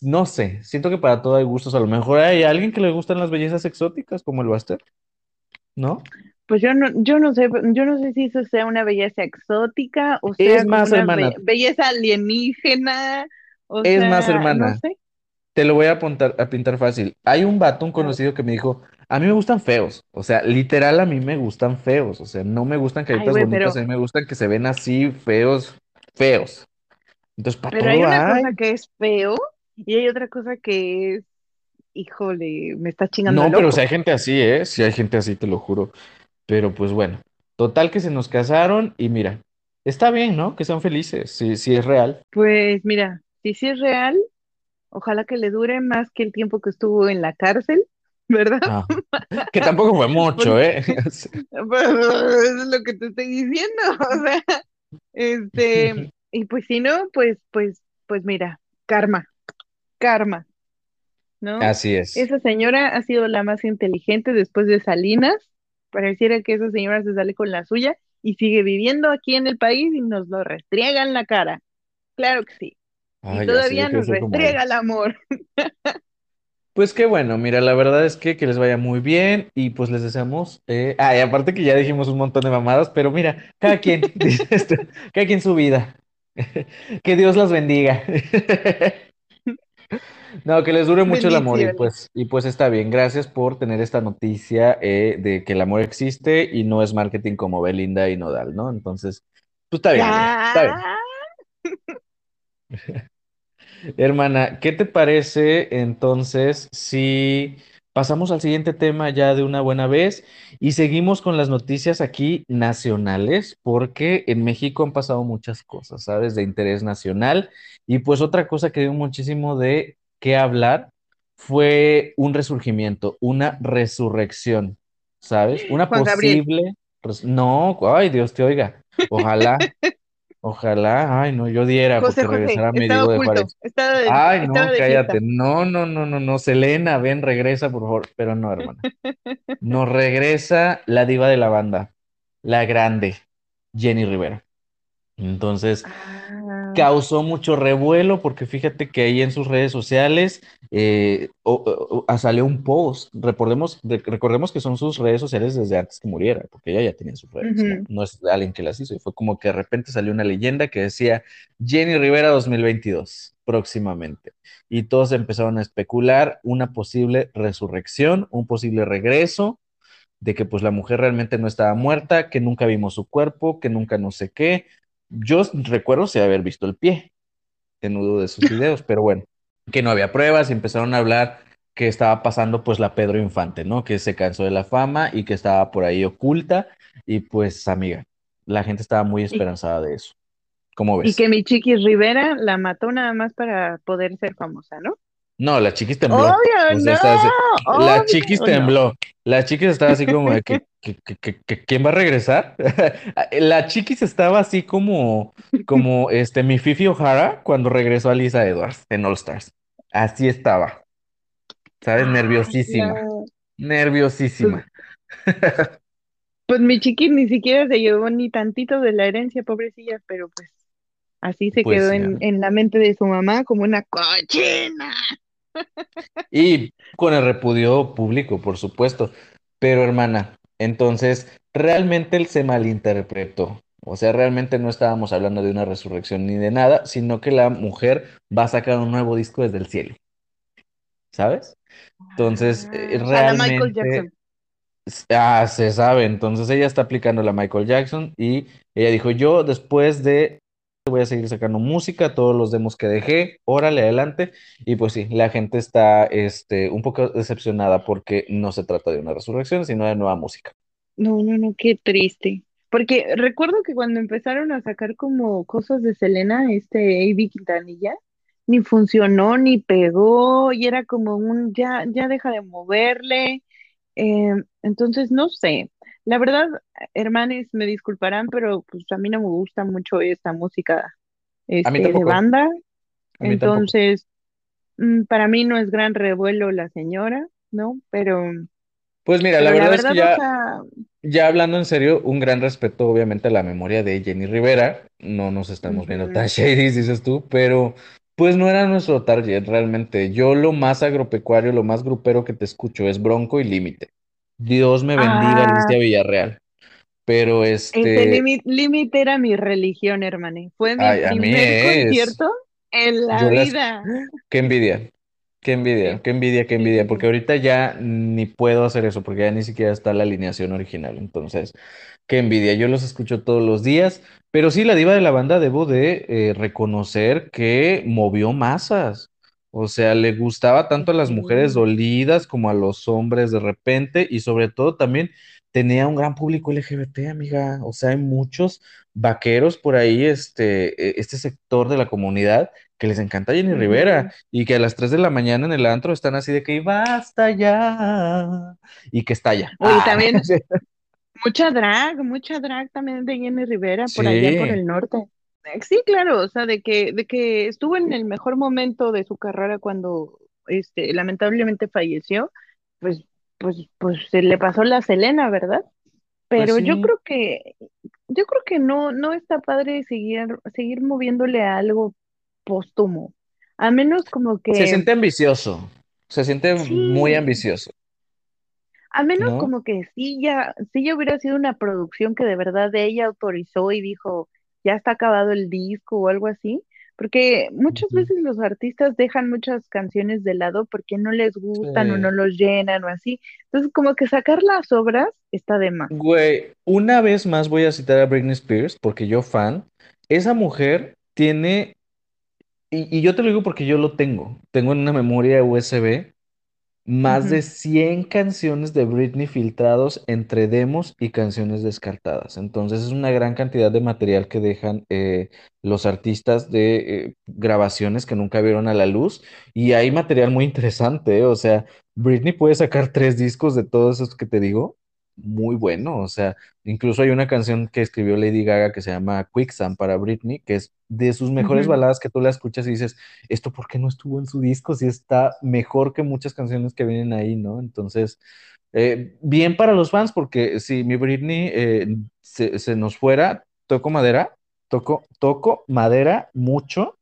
S1: no sé, siento que para todo hay gustos. A lo mejor hay alguien que le gustan las bellezas exóticas, como el Buster, ¿no?
S2: Pues yo no, yo no sé, yo no sé si eso sea una belleza exótica o sea
S1: más,
S2: una be-
S1: hermana,
S2: belleza alienígena, o
S1: es más,
S2: sea, no
S1: hermana.
S2: sé.
S1: Te lo voy a apuntar, a pintar fácil. Hay un vato, un conocido que me dijo, a mí me gustan feos. O sea, literal, a mí me gustan feos. O sea, no me gustan
S2: Ay,
S1: caritas
S2: güey,
S1: bonitas,
S2: pero,
S1: a mí me gustan que se ven así feos, feos. Entonces, para
S2: pero hay una cosa que es feo y hay otra cosa que es, híjole, me está chingando
S1: No,
S2: el
S1: pero si hay gente así, ¿eh? Si hay gente así, te lo juro. Pero pues bueno, total que se nos casaron y mira, está bien, ¿no? Que sean felices, si, si es real.
S2: Pues mira, si sí es real, ojalá que le dure más que el tiempo que estuvo en la cárcel, ¿verdad?
S1: Ah, que tampoco fue mucho,
S2: Porque
S1: ¿eh?
S2: pues, eso es lo que te estoy diciendo, o sea, este, y pues si no, pues, pues, pues mira, karma, karma. ¿no?
S1: Así es.
S2: Esa señora ha sido la más inteligente después de Salinas. Pareciera que esa señora se sale con la suya y sigue viviendo aquí en el país y nos lo restriega en la cara. Claro que sí. Y
S1: Ay,
S2: todavía nos
S1: como
S2: restriega el amor.
S1: Pues qué bueno, mira, la verdad es que, que les vaya muy bien y pues les deseamos, eh, ah, y aparte que ya dijimos un montón de mamadas, pero mira, cada quien, dice esto, cada quien su vida, que Dios las bendiga. No, que les dure mucho el amor y pues, y pues está bien. Gracias por tener esta noticia eh, de que el amor existe y no es marketing como Belinda y Nodal, ¿no? Entonces, pues está bien. Está bien. Hermana, ¿qué te parece entonces si pasamos al siguiente tema ya de una buena vez y seguimos con las noticias aquí nacionales? Porque en México han pasado muchas cosas, ¿sabes? De interés nacional. Y pues otra cosa que dio muchísimo de qué hablar fue un resurgimiento, una resurrección, ¿sabes? Una
S2: Juan
S1: posible... res- No, ay, Dios te oiga. Ojalá, ojalá, ay, no, yo diera
S2: José
S1: porque
S2: José.
S1: regresara mi
S2: Estaba
S1: Diego de.
S2: Estaba de,
S1: Ay,
S2: estaba
S1: no,
S2: de
S1: cállate.
S2: fiesta.
S1: No, no, no, no, no. Selena, ven, regresa, por favor. Pero no, hermana. Nos regresa la diva de la banda, la grande, Jenny Rivera. Entonces,
S2: Ah,
S1: causó mucho revuelo porque fíjate que ahí en sus redes sociales eh, o- o- o- salió un post. Recordemos, de- recordemos que son sus redes sociales desde antes que muriera, porque ella ya tenía sus redes. No es alguien que las hizo. Y fue como que de repente salió una leyenda que decía Jenny Rivera 2022, próximamente. Y todos empezaron a especular una posible resurrección, un posible regreso de que pues la mujer realmente no estaba muerta, que nunca vimos su cuerpo, que nunca no sé qué. Yo recuerdo sí haber visto el pie en uno de sus videos, pero bueno, que no había pruebas y empezaron a hablar que estaba pasando pues la Pedro Infante, ¿no? Que se cansó de la fama y que estaba por ahí oculta y pues amiga, la gente estaba muy
S2: Y,
S1: esperanzada de eso. ¿Cómo
S2: y
S1: ves?
S2: que mi Chiquis Rivera la mató nada más para poder ser famosa, ¿no?
S1: No, la chiquis tembló.
S2: Obvio,
S1: O sea,
S2: no,
S1: estaba así- la chiquis
S2: no.
S1: tembló. La chiquis estaba así como de que, que- que- que- ¿quién va a regresar? La chiquis estaba así como, como este, mi Fifi O'Hara cuando regresó a Lisa Edwards en All Stars. Así estaba, ¿sabes?
S2: Ay,
S1: Nerviosísima,
S2: no. Pues,
S1: nerviosísima.
S2: pues mi Chiquis ni siquiera se llevó ni tantito de la herencia, pobrecilla, pero pues así se
S1: Pues
S2: quedó en, en la mente de su mamá como una cochina.
S1: Y con el repudio público, por supuesto. Pero hermana, entonces realmente él se malinterpretó. O sea, realmente no estábamos hablando de una resurrección ni de nada, sino que la mujer va a sacar un nuevo disco desde el cielo, ¿sabes? Entonces, eh,
S2: Ah, la Michael
S1: realmente,
S2: Jackson.
S1: ah, se sabe. Entonces ella está aplicando la Michael Jackson y ella dijo, yo después de voy a seguir sacando música, todos los demos que dejé, órale, adelante. Y pues sí, la gente está este, un poco decepcionada porque no se trata de una resurrección, sino de nueva música.
S2: No, no, no, qué triste. Porque recuerdo que cuando empezaron a sacar como cosas de Selena, este A.B. Quintanilla, ni funcionó, ni pegó, y era como un ya, ya deja de moverle. Eh, entonces, no sé. La verdad, hermanes, me disculparán, pero pues a mí no me gusta mucho esta música, este, de banda.
S1: tampoco.
S2: Entonces, mm, para mí no es gran revuelo la señora, ¿no? Pero,
S1: Pues mira, la verdad es que
S2: o
S1: ya,
S2: sea,
S1: ya hablando en serio, un gran respeto obviamente a la memoria de Jenny Rivera. No nos estamos viendo tan shady, dices tú, pero pues no era nuestro target realmente. Yo lo más agropecuario, lo más grupero que te escucho es Bronco y Límite. Dios me bendiga,
S2: Ah,
S1: Alicia Villarreal. Pero
S2: ese
S1: este,
S2: límite era mi religión, hermane. Fue mi
S1: ay,
S2: primer concierto en la
S1: yo las,
S2: vida.
S1: qué envidia, qué envidia, qué envidia, qué envidia, porque ahorita ya ni puedo hacer eso, porque ya ni siquiera está la alineación original. Entonces, qué envidia, yo los escucho todos los días, pero sí, la diva de la banda debo de eh, reconocer que movió masas. O sea, le gustaba tanto a las mujeres dolidas como a los hombres de repente y sobre todo también tenía un gran público LGBT, amiga. O sea, hay muchos vaqueros por ahí, este, eh, este sector de la comunidad que les encanta Jenny Rivera y que a las 3 de la mañana en el antro están así de que basta ya y que estalla.
S2: Oye,
S1: Ah,
S2: también mucha drag, mucha drag también de Jenny Rivera por allá por el norte. Sí, claro, o sea, de que, de que estuvo en el mejor momento de su carrera cuando este, lamentablemente falleció, pues, pues, pues se le pasó la Selena, ¿verdad?
S1: pues
S2: Pero yo creo que, yo creo que no, no está padre seguir, seguir moviéndole a algo póstumo. A menos como
S1: Se
S2: que,
S1: siente ambicioso, se siente muy ambicioso,
S2: a menos
S1: ¿no?
S2: como que sí ya, sí ya hubiera sido una producción que de verdad ella autorizó y dijo, ya está acabado el disco o algo así. Porque muchas veces los artistas dejan muchas canciones de lado porque no les gustan o no los llenan o así. Entonces, como que sacar las obras está de más.
S1: Güey, una vez más voy a citar a Britney Spears porque yo fan, esa mujer tiene, y, y yo te lo digo porque yo lo tengo, tengo en una memoria USB más de
S2: Ujú.
S1: 100 canciones de Britney filtrados entre demos y canciones descartadas. Entonces es una gran cantidad de material que dejan eh, los artistas de eh, grabaciones que nunca vieron a la luz. Y hay material muy interesante, ¿eh? O sea, Britney puede sacar tres discos de todos esos que te digo. Muy bueno, o sea, incluso hay una canción que escribió Lady Gaga que se llama Quicksand para Britney, que es de sus mejores baladas que tú la escuchas y dices, esto por qué no estuvo en su disco si está mejor que muchas canciones que vienen ahí, ¿no? Entonces, eh, bien para los fans, porque si mi Britney eh, se, se nos fuera, toco madera, toco, toco madera mucho,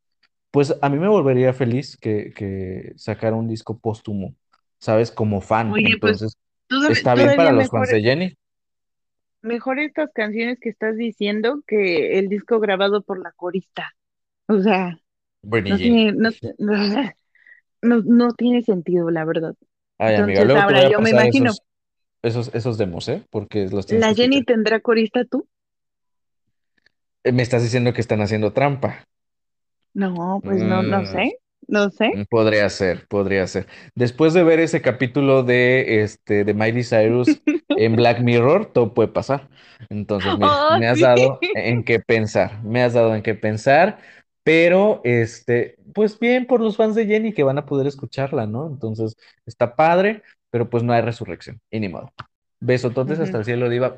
S1: pues a mí me volvería feliz que, que sacara un disco póstumo, ¿sabes? Como fan.
S2: Oye, pues
S1: Está bien para los fans de Jenny.
S2: mejor estas canciones que estás diciendo que el disco grabado por la corista. O sea,
S1: Britney
S2: no tiene, no, no, no tiene sentido, la verdad.
S1: Ay, amiga,
S2: Entonces,
S1: luego te
S2: ahora yo me imagino,
S1: esos, esos, esos demos, ¿eh? Porque los
S2: ¿la
S1: escuchar.
S2: Jenny tendrá corista tú?
S1: Eh, Me estás diciendo que están haciendo trampa.
S2: No, pues no, no
S1: Mm,
S2: sé, no sé.
S1: Mm, Podría ser, podría ser. Después de ver ese capítulo de este de Miley Cyrus en Black Mirror, todo puede pasar. Entonces, mira,
S2: Oh,
S1: me has
S2: sí.
S1: dado en qué pensar, me has dado en qué pensar, pero este, pues bien por los fans de Jenny que van a poder escucharla, ¿no? Entonces, está padre, pero pues no hay resurrección, y ni modo. Besototes hasta
S2: Ujú,
S1: el cielo, Diva.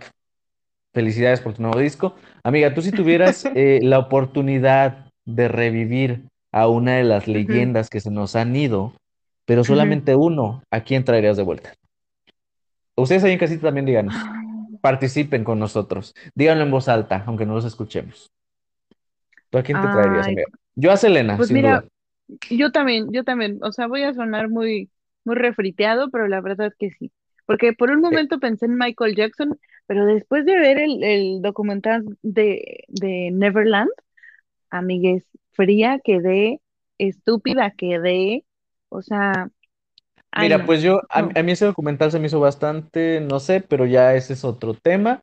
S1: Felicidades por tu nuevo disco. Amiga, tú si tuvieras eh, la oportunidad de revivir a una de las leyendas que se nos han ido, pero solamente uno, ¿a quién traerías de vuelta? Ustedes ahí en casita también díganos. Participen con nosotros. Díganlo en voz alta, aunque no los escuchemos. ¿Tú a quién te traerías, amiga? Yo a Selena,
S2: pues
S1: sin duda.
S2: yo también, yo también, o sea, voy a sonar muy, muy refriteado, pero la verdad es que sí. Porque por un momento pensé en Michael Jackson, pero después de ver el, el documental de, de Neverland, amigues, fría quedé, estúpida quedé, o sea, ay
S1: mira,
S2: no,
S1: pues yo, a,
S2: no.
S1: a mí ese documental se me hizo bastante, no sé, pero ya ese es otro tema.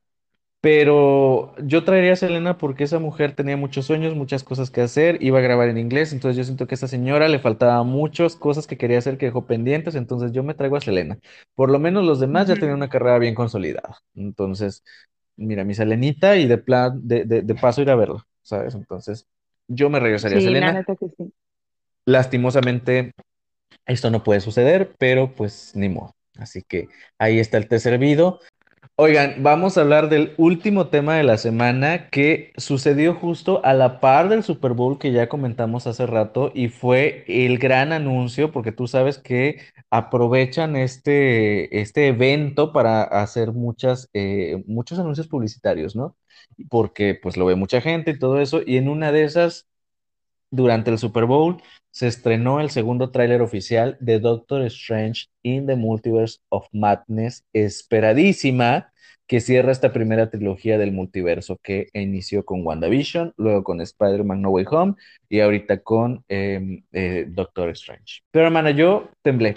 S1: Pero yo traería a Selena porque esa mujer tenía muchos sueños, muchas cosas que hacer, iba a grabar en inglés, entonces yo siento que a esta señora le faltaba muchas cosas que quería hacer que dejó pendientes, entonces yo me traigo a Selena. Por lo menos los demás ya tenían una carrera bien consolidada. Entonces, mira, mi Selenita y de plan, de, de, de paso ir a verla, ¿sabes? Entonces, yo me regresaría a
S2: Sí, la
S1: Selena.
S2: sí.
S1: Lastimosamente, esto no puede suceder, pero pues ni modo. Así que ahí está el té servido. Oigan, vamos a hablar del último tema de la semana que sucedió justo a la par del Super Bowl que ya comentamos hace rato y fue el gran anuncio, porque tú sabes que aprovechan este, este evento para hacer muchas, eh, muchos anuncios publicitarios, ¿no? Porque pues lo ve mucha gente y todo eso, y en una de esas durante el Super Bowl se estrenó el segundo tráiler oficial de Doctor Strange in the Multiverse of Madness, esperadísima, que cierra esta primera trilogía del multiverso que inició con WandaVision, luego con Spider-Man No Way Home y ahorita con eh, eh, Doctor Strange. Pero hermana, yo temblé.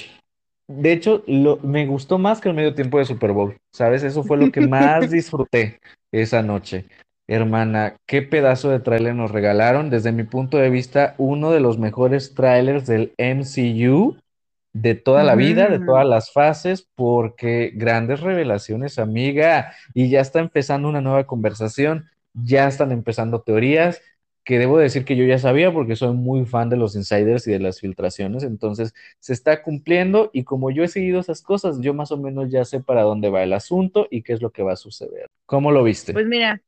S1: De hecho, lo, me gustó más que el medio tiempo de Super Bowl, ¿sabes? Eso fue lo que más disfruté esa noche. Hermana, qué pedazo de tráiler nos regalaron. Desde mi punto de vista, uno de los mejores trailers del MCU de toda la vida, de
S2: Ujú.
S1: todas las fases, porque grandes revelaciones, amiga, y ya está empezando una nueva conversación, ya están empezando teorías, que debo decir que yo ya sabía porque soy muy fan de los insiders y de las filtraciones, entonces se está cumpliendo y como yo he seguido esas cosas, yo más o menos ya sé para dónde va el asunto y qué es lo que va a suceder. ¿Cómo lo viste?
S2: Pues mira,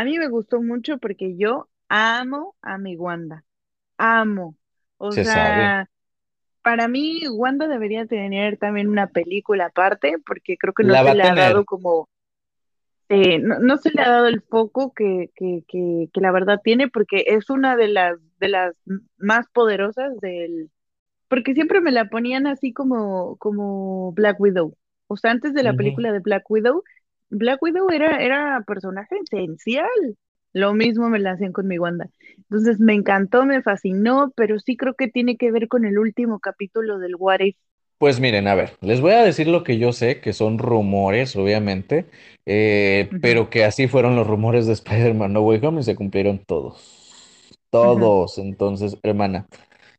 S2: a mí me gustó mucho porque yo amo a mi Wanda, amo. O
S1: Se sabe.
S2: sea, para mí Wanda debería tener también una película aparte porque creo que no
S1: La
S2: se
S1: va a
S2: le ha
S1: tener.
S2: dado como, eh, no, no se le ha dado el foco que, que, que, que la verdad tiene porque es una de las, de las más poderosas del, porque siempre me la ponían así como, como Black Widow. O sea, antes de la
S1: Ujú.
S2: película de Black Widow, Black Widow era, era personaje esencial. Lo mismo me la hacían con mi Wanda. Entonces me encantó, me fascinó, pero sí creo que tiene que ver con el último capítulo del What If.
S1: Pues miren, a ver, les voy a decir lo que yo sé, que son rumores, obviamente, eh, pero que así fueron los rumores de Spider-Man No Way Home y se cumplieron todos. Todos. Entonces, hermana,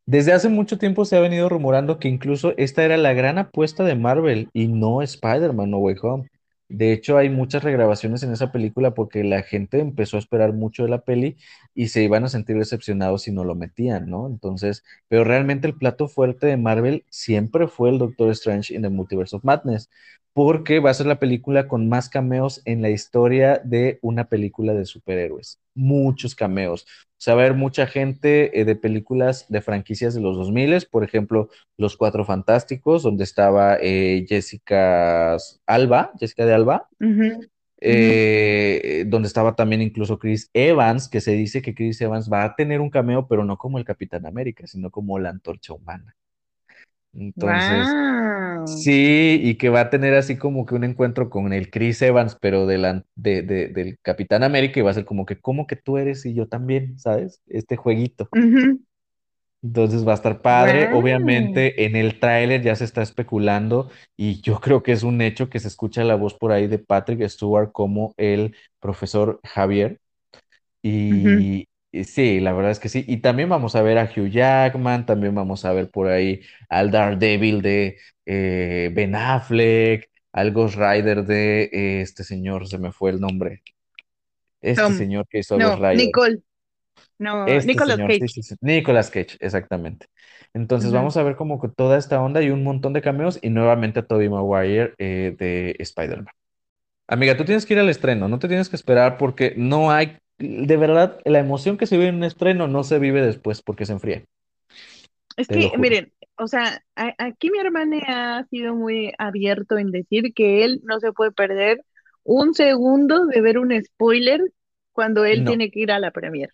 S1: desde hace mucho tiempo se ha venido rumorando que incluso esta era la gran apuesta de Marvel y no Spider-Man No Way Home. De hecho, hay muchas regrabaciones en esa película porque la gente empezó a esperar mucho de la peli y se iban a sentir decepcionados si no lo metían, ¿no? Entonces, pero realmente el plato fuerte de Marvel siempre fue el Doctor Strange in the Multiverse of Madness, porque va a ser la película con más cameos en la historia de una película de superhéroes. Muchos cameos. O sea, va a haber mucha gente eh, de películas de franquicias de los 2000, por ejemplo, Los Cuatro Fantásticos, donde estaba eh, Jessica Alba, Jessica de Alba, eh, donde estaba también incluso Chris Evans, que se dice que Chris Evans va a tener un cameo, pero no como el Capitán América, sino como la antorcha humana. Entonces,
S2: Wow.
S1: sí, y que va a tener así como que un encuentro con el Chris Evans, pero de la- de- de- del Capitán América, y va a ser como que, ¿cómo que tú eres y yo también, ¿sabes? Este jueguito. Entonces va a estar padre.
S2: Wow.
S1: Obviamente en el tráiler ya se está especulando y yo creo que es un hecho que se escucha la voz por ahí de Patrick Stewart como el profesor Javier. Y, y sí, la verdad es que sí. Y también vamos a ver a Hugh Jackman, también vamos a ver por ahí al Daredevil de eh, Ben Affleck, al Ghost Rider de eh, este señor, se me fue el nombre. Este
S2: Tom.
S1: señor que hizo a Ghost
S2: No,
S1: Rider.
S2: Nicole. No,
S1: Este
S2: Nicolas
S1: señor,
S2: Cage.
S1: sí, sí. Nicolas Cage, exactamente. Entonces vamos a ver como que toda esta onda y un montón de cameos y nuevamente a Tobey Maguire eh, de Spider-Man. Amiga, tú tienes que ir al estreno, no te tienes que esperar porque no hay, de verdad, la emoción que se vive en un estreno no se vive después porque se enfría,
S2: Es
S1: te
S2: que, miren, o sea, a- aquí mi hermana ha sido muy abierto en decir que él no se puede perder un segundo de ver un spoiler cuando él
S1: No.
S2: tiene que ir a la premier.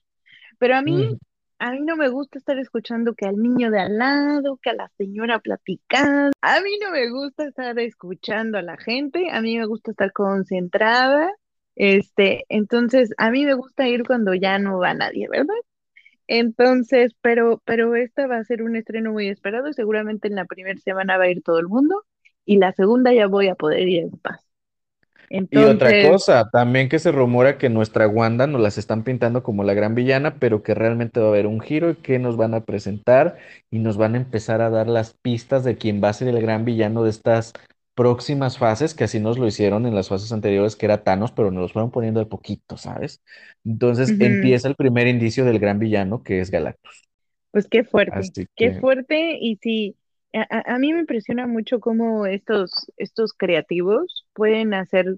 S2: Pero a mí,
S1: Ujú.
S2: a mí no me gusta estar escuchando que al niño de al lado, que a la señora platicando. A mí no me gusta estar escuchando a la gente, a mí me gusta estar concentrada. Este, entonces, a mí me gusta ir cuando ya no va nadie, ¿verdad? Entonces, pero, pero esta va a ser un estreno muy esperado y seguramente en la primera semana va a ir todo el mundo y la segunda ya voy a poder ir en paz.
S1: Y otra
S2: Entonces,
S1: cosa, también que se rumora que nuestra Wanda nos las están pintando como la gran villana, pero que realmente va a haber un giro y que nos van a presentar y nos van a empezar a dar las pistas de quién va a ser el gran villano de estas próximas fases, que así nos lo hicieron en las fases anteriores, que era Thanos, pero nos los fueron poniendo de poquito, ¿sabes? Entonces empieza el primer indicio del gran villano, que es Galactus.
S2: pues qué fuerte,
S1: Así
S2: qué
S1: que,
S2: fuerte y sí, a, a- a mí me impresiona mucho cómo estos, estos creativos pueden hacer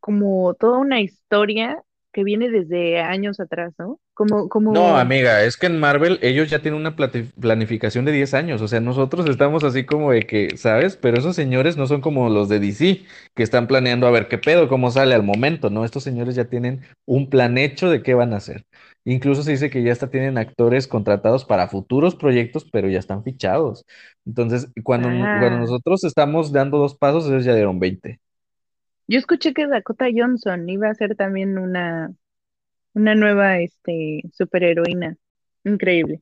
S2: como toda una historia que viene desde años atrás, ¿no? Como,
S1: No,
S2: como,
S1: amiga, es que en Marvel ellos ya tienen una planificación de 10 años, o sea, nosotros estamos así como de que, ¿sabes? Pero esos señores no son como los de DC, que están planeando a ver qué pedo, cómo sale al momento, ¿no? Estos señores ya tienen un plan hecho de qué van a hacer. Incluso se dice que ya hasta tienen actores contratados para futuros proyectos, pero ya están fichados. Entonces, cuando, cuando
S2: ah,
S1: nosotros estamos dando dos pasos, ellos ya dieron 20.
S2: Yo escuché que Dakota Johnson iba a ser también una Una nueva, este, superheroína. Increíble.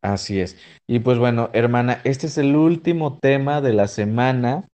S1: Así es. Y pues bueno, hermana, este es el último tema de la semana.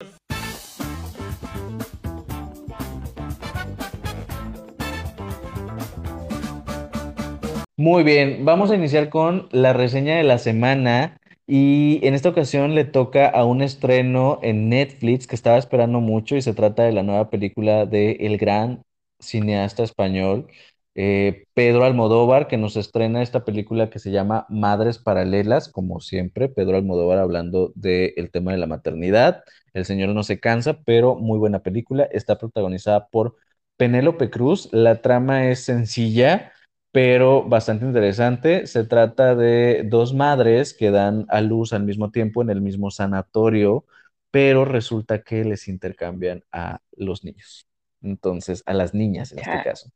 S1: Muy bien, vamos a iniciar con la reseña de la semana y en esta ocasión le toca a un estreno en Netflix que estaba esperando mucho y se trata de la nueva película de el gran cineasta español eh, Pedro Almodóvar que nos estrena esta película que se llama Madres Paralelas, como siempre, Pedro Almodóvar hablando del tema de la maternidad. El señor no se cansa, pero muy buena película. Está protagonizada por Penélope Cruz. La trama es sencilla pero bastante interesante. Se trata de dos madres que dan a luz al mismo tiempo en el mismo sanatorio, pero resulta que les intercambian a los niños. Entonces, a las niñas en este caso.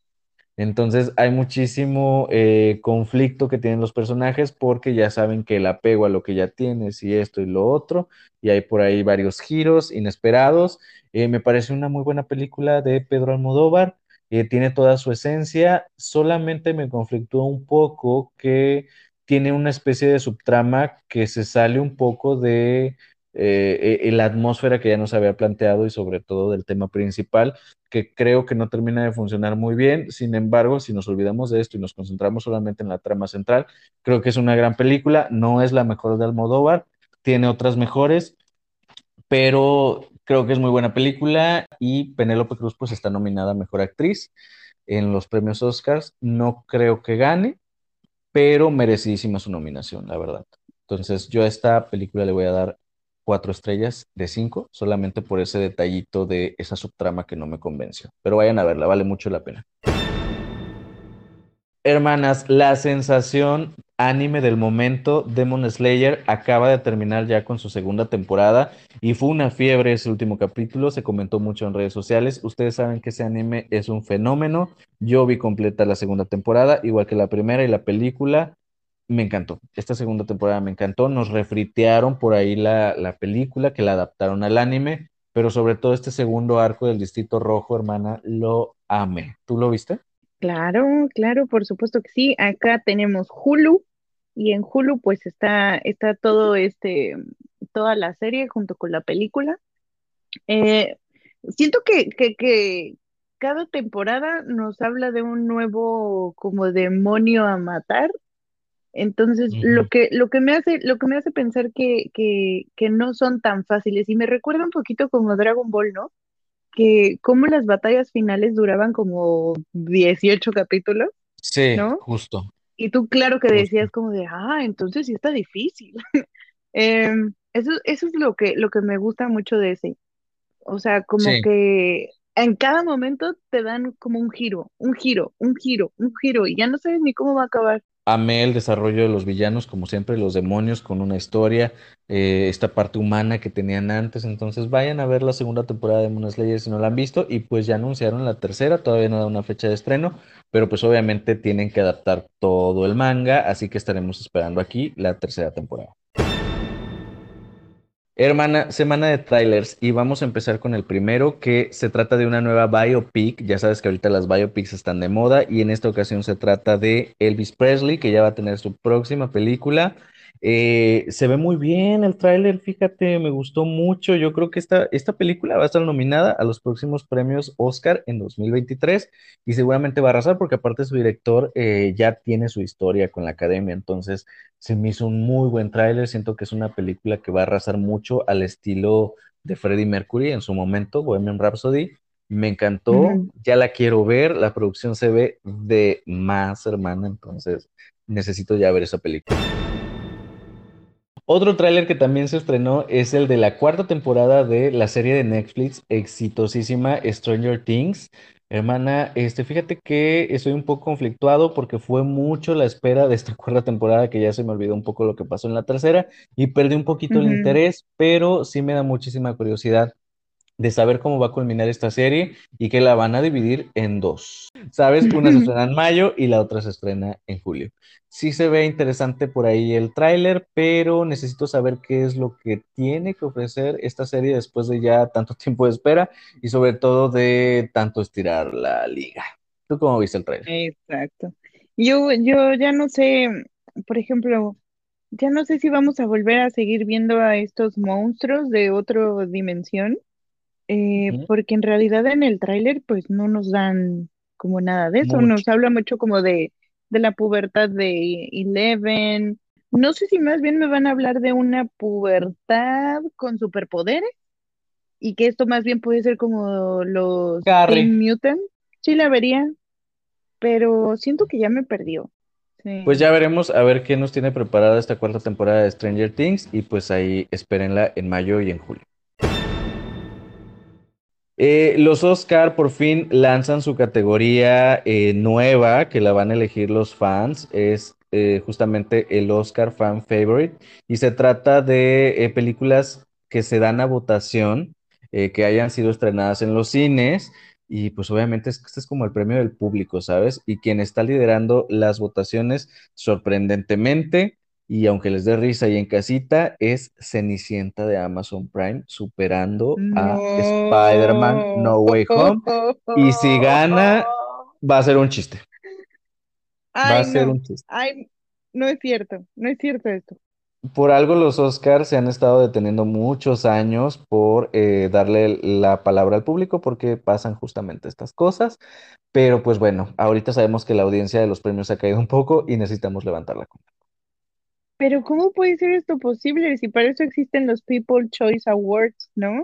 S1: Entonces hay muchísimo eh, conflicto que tienen los personajes porque ya saben que el apego a lo que ya tienes y esto y lo otro, y hay por ahí varios giros inesperados. Eh, me parece una muy buena película de Pedro Almodóvar, eh, tiene toda su esencia, solamente me conflictúa un poco que tiene una especie de subtrama que se sale un poco de eh, eh, la atmósfera que ya nos había planteado y sobre todo del tema principal que creo que no termina de funcionar muy bien. Sin embargo, si nos olvidamos de esto y nos concentramos solamente en la trama central, creo que es una gran película. No es la mejor de Almodóvar, tiene otras mejores, pero creo que es muy buena película y Penélope Cruz pues está nominada a Mejor Actriz en los premios Oscars. No creo que gane, pero merecidísima su nominación, la verdad. Entonces, yo a esta película le voy a dar cuatro estrellas de cinco, solamente por ese detallito de esa subtrama que no me convenció. Pero vayan a verla, vale mucho la pena. Hermanas, la sensación anime del momento. Demon Slayer acaba de terminar ya con su segunda temporada y fue una fiebre ese último capítulo, se comentó mucho en redes sociales. Ustedes saben que ese anime es un fenómeno. Yo vi completa la segunda temporada, igual que la primera y la película. Me encantó. Esta segunda temporada me encantó. Nos refritearon por ahí la, la película que la adaptaron al anime, pero sobre todo este segundo arco del Distrito Rojo, hermana, lo amé. ¿Tú lo viste?
S2: Claro, claro, por supuesto que sí. Acá tenemos Hulu y en Hulu pues está, está todo este, toda la serie junto con la película. Eh, siento que, que, que cada temporada nos habla de un nuevo como demonio a matar. Entonces, lo que, lo que me hace, lo que me hace pensar que, que, que no son tan fáciles, y me recuerda un poquito como Dragon Ball, ¿no? Que como las batallas finales duraban como 18 capítulos,
S1: Sí,
S2: ¿no?
S1: justo,
S2: Y tú, claro que decías
S1: justo.
S2: como de, ah, entonces sí está difícil. Em, eso, eso es lo que, lo que me gusta mucho de ese. O sea, como
S1: Sí.
S2: que en cada momento te dan como un giro, un giro, un giro, un giro, y ya no sabes ni cómo va a acabar.
S1: Amé el desarrollo de los villanos, como siempre, los demonios con una historia, eh, esta parte humana que tenían antes. Entonces, vayan a ver la segunda temporada de Demon Slayer si no la han visto. Y pues ya anunciaron la tercera, todavía no da una fecha de estreno, pero pues obviamente tienen que adaptar todo el manga, así que estaremos esperando aquí la tercera temporada. Hermana, semana de trailers y vamos a empezar con el primero que se trata de una nueva biopic. Ya sabes que ahorita las biopics están de moda y en esta ocasión se trata de Elvis Presley que ya va a tener su próxima película. Eh, se ve muy bien el tráiler, fíjate, me gustó mucho. Yo creo que esta, esta película va a estar nominada a los próximos premios Oscar en 2023 y seguramente va a arrasar porque aparte su director eh, ya tiene su historia con la academia, entonces se me hizo un muy buen tráiler, siento que es una película que va a arrasar mucho al estilo de Freddie Mercury en su momento, Bohemian Rhapsody. Me encantó, ya la quiero ver, la producción se ve de más, hermana, entonces necesito ya ver esa película. Otro tráiler que también se estrenó es el de la cuarta temporada de la serie de Netflix exitosísima Stranger Things. Hermana, este, fíjate que estoy un poco conflictuado porque fue mucho la espera de esta cuarta temporada que ya se me olvidó un poco lo que pasó en la tercera y perdí un poquito el interés, pero sí me da muchísima curiosidad de saber cómo va a culminar esta serie y que la van a dividir en dos. ¿Sabes? Una se estrena en mayo y la otra se estrena en julio. Sí se ve interesante por ahí el tráiler, pero necesito saber qué es lo que tiene que ofrecer esta serie después de ya tanto tiempo de espera y sobre todo de tanto estirar la liga. ¿Tú cómo viste el tráiler?
S2: Exacto. Yo, yo ya no sé, por ejemplo, ya no sé si vamos a volver a seguir viendo a estos monstruos de otra dimensión, eh, porque en realidad en el tráiler pues no nos dan como nada de eso,
S1: Mucho.
S2: nos habla mucho como de, de la pubertad de Eleven. No sé si más bien me van a hablar de una pubertad con superpoderes y que esto más bien puede ser como los. Teen Mutant. Sí la vería, pero siento que ya me perdió.
S1: Pues ya veremos a ver qué nos tiene preparada esta cuarta temporada de Stranger Things y pues ahí espérenla en mayo y en julio. Eh, los Oscar por fin lanzan su categoría eh, nueva que la van a elegir los fans. Es eh, justamente el Oscar Fan Favorite y se trata de películas que se dan a votación, que hayan sido estrenadas en los cines y pues obviamente es- este es como el premio del público, ¿sabes? Y quien está liderando las votaciones sorprendentemente y aunque les dé risa y en casita, es Cenicienta de Amazon Prime, superando a Spider-Man
S2: No.
S1: No Way Home. Y si gana, va a ser un chiste. Va a
S2: Ay,
S1: ser
S2: no.
S1: un chiste.
S2: Ay, no es cierto. No es cierto esto.
S1: Por algo los Oscars se han estado deteniendo muchos años por eh, darle la palabra al público porque pasan justamente estas cosas. Pero pues bueno, ahorita sabemos que la audiencia de los premios ha caído un poco y necesitamos levantarla.
S2: Pero ¿cómo puede ser esto posible si para eso existen los People Choice Awards, ¿no?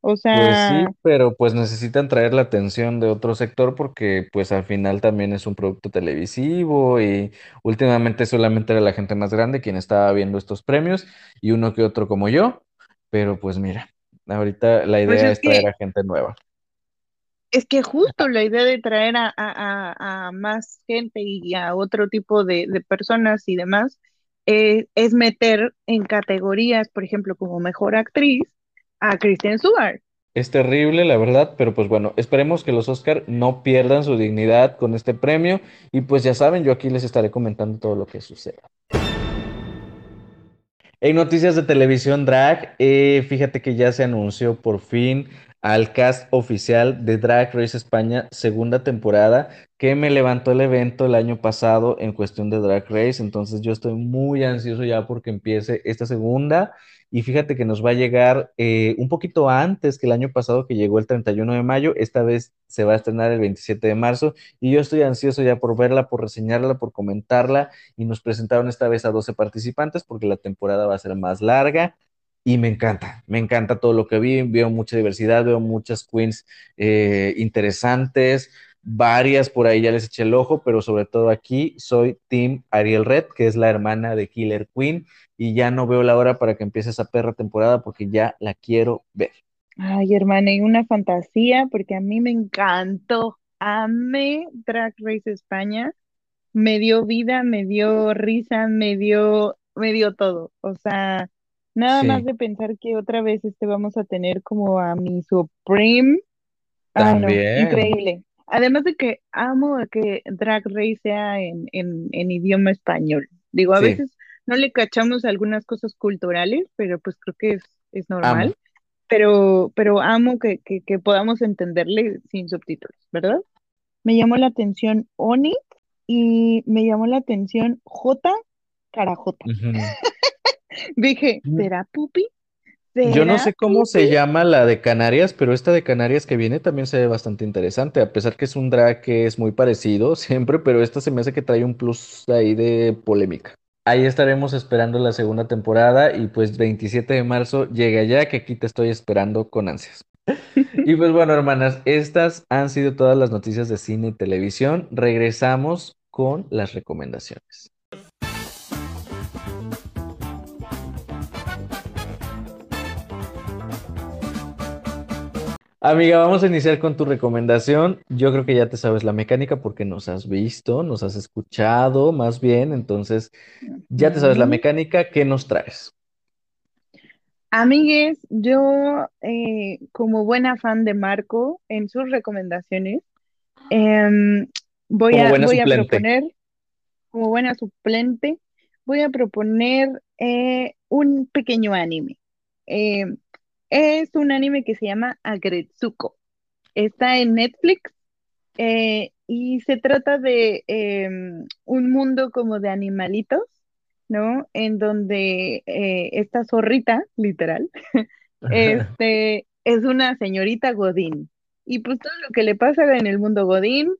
S2: O
S1: Pues
S2: sea,
S1: sí, pero pues necesitan traer la atención de otro sector porque pues al final también es un producto televisivo y últimamente solamente era la gente más grande quien estaba viendo estos premios y uno que otro como yo, pero pues mira, ahorita la
S2: pues
S1: idea
S2: es
S1: es traer
S2: que
S1: a gente nueva.
S2: Es que justo la idea de traer a, a- a- a más gente y a otro tipo de, de personas y demás eh, es meter en categorías, por ejemplo, como mejor actriz a Kristen Stewart.
S1: Es terrible, la verdad, pero pues bueno, esperemos que los Oscar no pierdan su dignidad con este premio y pues ya saben, yo aquí les estaré comentando todo lo que suceda. En noticias de televisión drag, eh, fíjate que ya se anunció por fin al cast oficial de Drag Race España segunda temporada, que me levantó el evento el año pasado en cuestión de Drag Race, entonces yo estoy muy ansioso ya porque empiece esta segunda y fíjate que nos va a llegar eh, un poquito antes que el año pasado que llegó el 31 de mayo, esta vez se va a estrenar el 27 de marzo y yo estoy ansioso ya por verla, por reseñarla, por comentarla y nos presentaron esta vez a 12 participantes porque la temporada va a ser más larga y me encanta, me encanta todo lo que vi, veo mucha diversidad, veo muchas queens eh, interesantes, varias por ahí ya les eché el ojo, pero sobre todo aquí soy Team Ariel Red, que es la hermana de Killer Queen y ya no veo la hora para que empiece esa perra temporada porque ya la quiero ver.
S2: Ay, hermana, y una fantasía, porque a mí me encantó. Amé Drag Race España. Me dio vida, me dio risa, me dio, me dio todo. O sea, nada más de pensar que otra vez este vamos a tener como a mi Supreme. No,
S1: también.
S2: increíble. Además de que amo a que Drag Race sea en, en, en idioma español. Digo, a
S1: Sí,
S2: veces no le cachamos algunas cosas culturales, pero pues creo que es, es
S1: amo.
S2: normal. Pero, pero amo que, que, que podamos entenderle sin subtítulos, ¿verdad? Me llamó la atención Oni y me llamó la atención J. Carajota. Dije, ¿será Pupi?
S1: Yo no
S2: ¿Será
S1: sé cómo se llama la de Canarias, pero esta de Canarias que viene también se ve bastante interesante, a pesar que es un drag que es muy parecido siempre, pero esta se me hace que trae un plus ahí de polémica. Ahí estaremos esperando la segunda temporada y pues 27 de marzo llega ya, que aquí te estoy esperando con ansias. Y pues bueno, hermanas, estas han sido todas las noticias de cine y televisión. Regresamos con las recomendaciones. Amiga, vamos a iniciar con tu recomendación. Yo creo que ya te sabes la mecánica porque nos has visto, nos has escuchado más bien, entonces ya te sabes la mecánica. ¿Qué nos traes?
S2: Amigues, yo eh, como buena fan de Marco, en sus recomendaciones, em, voy
S1: Como
S2: a,
S1: buena
S2: voy a
S1: suplente.
S2: proponer, como buena suplente, voy a proponer eh, un pequeño anime. Es un anime que se llama Agretsuko. Está en Netflix eh, y se trata de em, un mundo como de animalitos, ¿no? En donde eh, esta zorrita, literal, este, es una señorita Godín. Y pues todo lo que le pasa en el mundo Godín,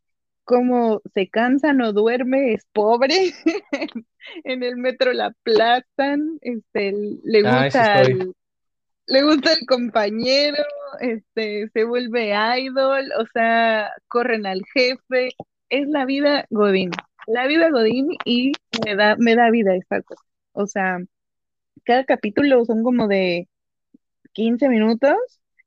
S2: cómo se cansa, no duerme, es pobre, en el metro la aplastan, este, le
S1: sí
S2: gusta al- le gusta el compañero, este, se vuelve idol, o sea, corren al jefe, es la vida Godín, la vida Godín y me da, me da vida esta cosa. O sea, cada capítulo son como de 15 minutos,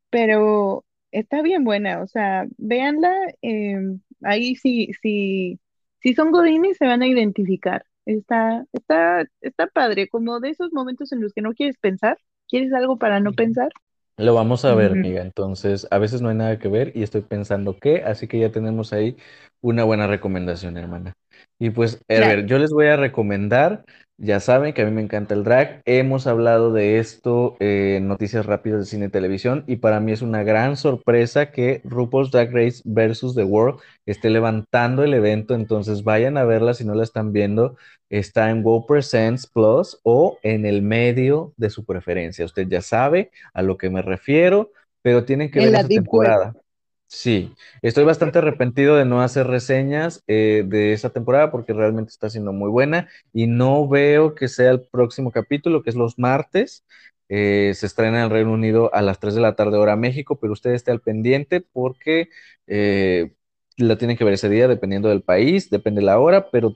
S2: pero está bien buena, o sea, véanla, eh, ahí sí, sí, si son godines se van a identificar. Está, está, está padre, como de esos momentos en los que no quieres pensar, quieres algo para no pensar.
S1: Lo vamos a ver,
S2: Ujú.
S1: amiga. Entonces, a veces no hay nada que ver y estoy pensando qué, así que ya tenemos ahí una buena recomendación, hermana. Y pues, a ver, yo les voy a recomendar, ya saben que a mí me encanta el drag. Hemos hablado de esto en Noticias Rápidas de Cine y Televisión y para mí es una gran sorpresa que RuPaul's Drag Race versus The World esté levantando el evento. Entonces, vayan a verla si no la están viendo. Está en Wow Presents Plus o en el medio de su preferencia. Usted ya sabe a lo que me refiero, pero tienen que
S2: En
S1: ver
S2: la Web.
S1: Sí, estoy bastante arrepentido de no hacer reseñas eh, de esa temporada porque realmente está siendo muy buena y no veo que sea el próximo capítulo, que es los martes. Eh, se estrena en el Reino Unido a las 3 de la tarde hora México, pero usted esté al pendiente porque eh, la tienen que ver ese día dependiendo del país, depende la hora, pero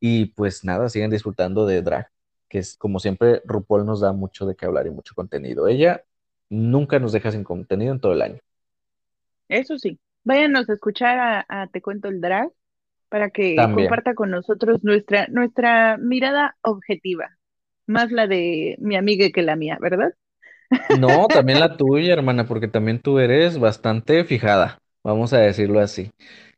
S1: y pues nada, sigan disfrutando de drag, que es como siempre, RuPaul nos da mucho de qué hablar y mucho contenido. Ella nunca nos deja sin contenido en todo el año.
S2: Eso sí. váyanos a escuchar a, a Te Cuento el Drag para que
S1: También.
S2: comparta con nosotros nuestra, nuestra mirada objetiva, más la de mi amiga que la mía, ¿verdad?
S1: No, también la tuya, hermana, porque también tú eres bastante fijada, vamos a decirlo así.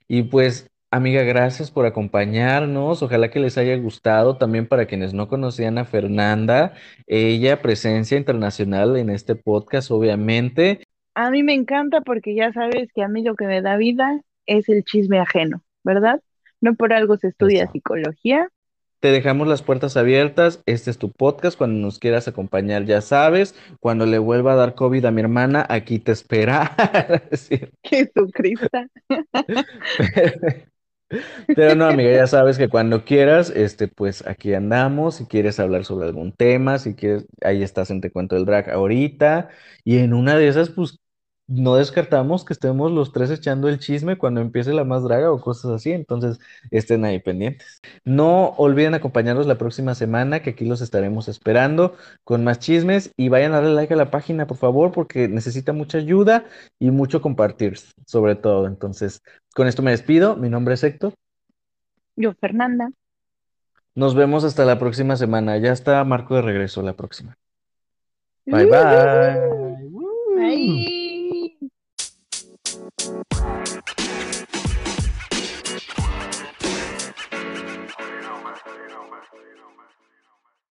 S1: Y pues, amiga, gracias por acompañarnos. Ojalá que les haya gustado también para quienes no conocían a Fernanda, ella presencia internacional en este podcast, obviamente.
S2: A mí me encanta porque ya sabes que a mí lo que me da vida es el chisme ajeno, ¿verdad? No por algo se estudia
S1: Eso.
S2: psicología.
S1: Te dejamos las puertas abiertas. Este es tu podcast. Cuando nos quieras acompañar, ya sabes. Cuando le vuelva a dar COVID a mi hermana, aquí te espera. Sí.
S2: Jesucristo.
S1: Pero no, amiga, ya sabes que cuando quieras, este, pues aquí andamos. Si quieres hablar sobre algún tema, si quieres, ahí estás en Te Cuento el Drag ahorita. Y en una de esas, pues no descartamos que estemos los tres echando el chisme cuando empiece la más draga o cosas así. Entonces, estén ahí pendientes. No olviden acompañarnos la próxima semana, que aquí los estaremos esperando con más chismes. Y vayan a darle like a la página, por favor, porque necesita mucha ayuda y mucho compartir, sobre todo. Entonces, con esto me despido. Mi nombre es Héctor.
S2: Yo, Fernanda.
S1: Nos vemos hasta la próxima semana. Ya está Marco de regreso la próxima. Bye bye. Bye.
S2: Bye.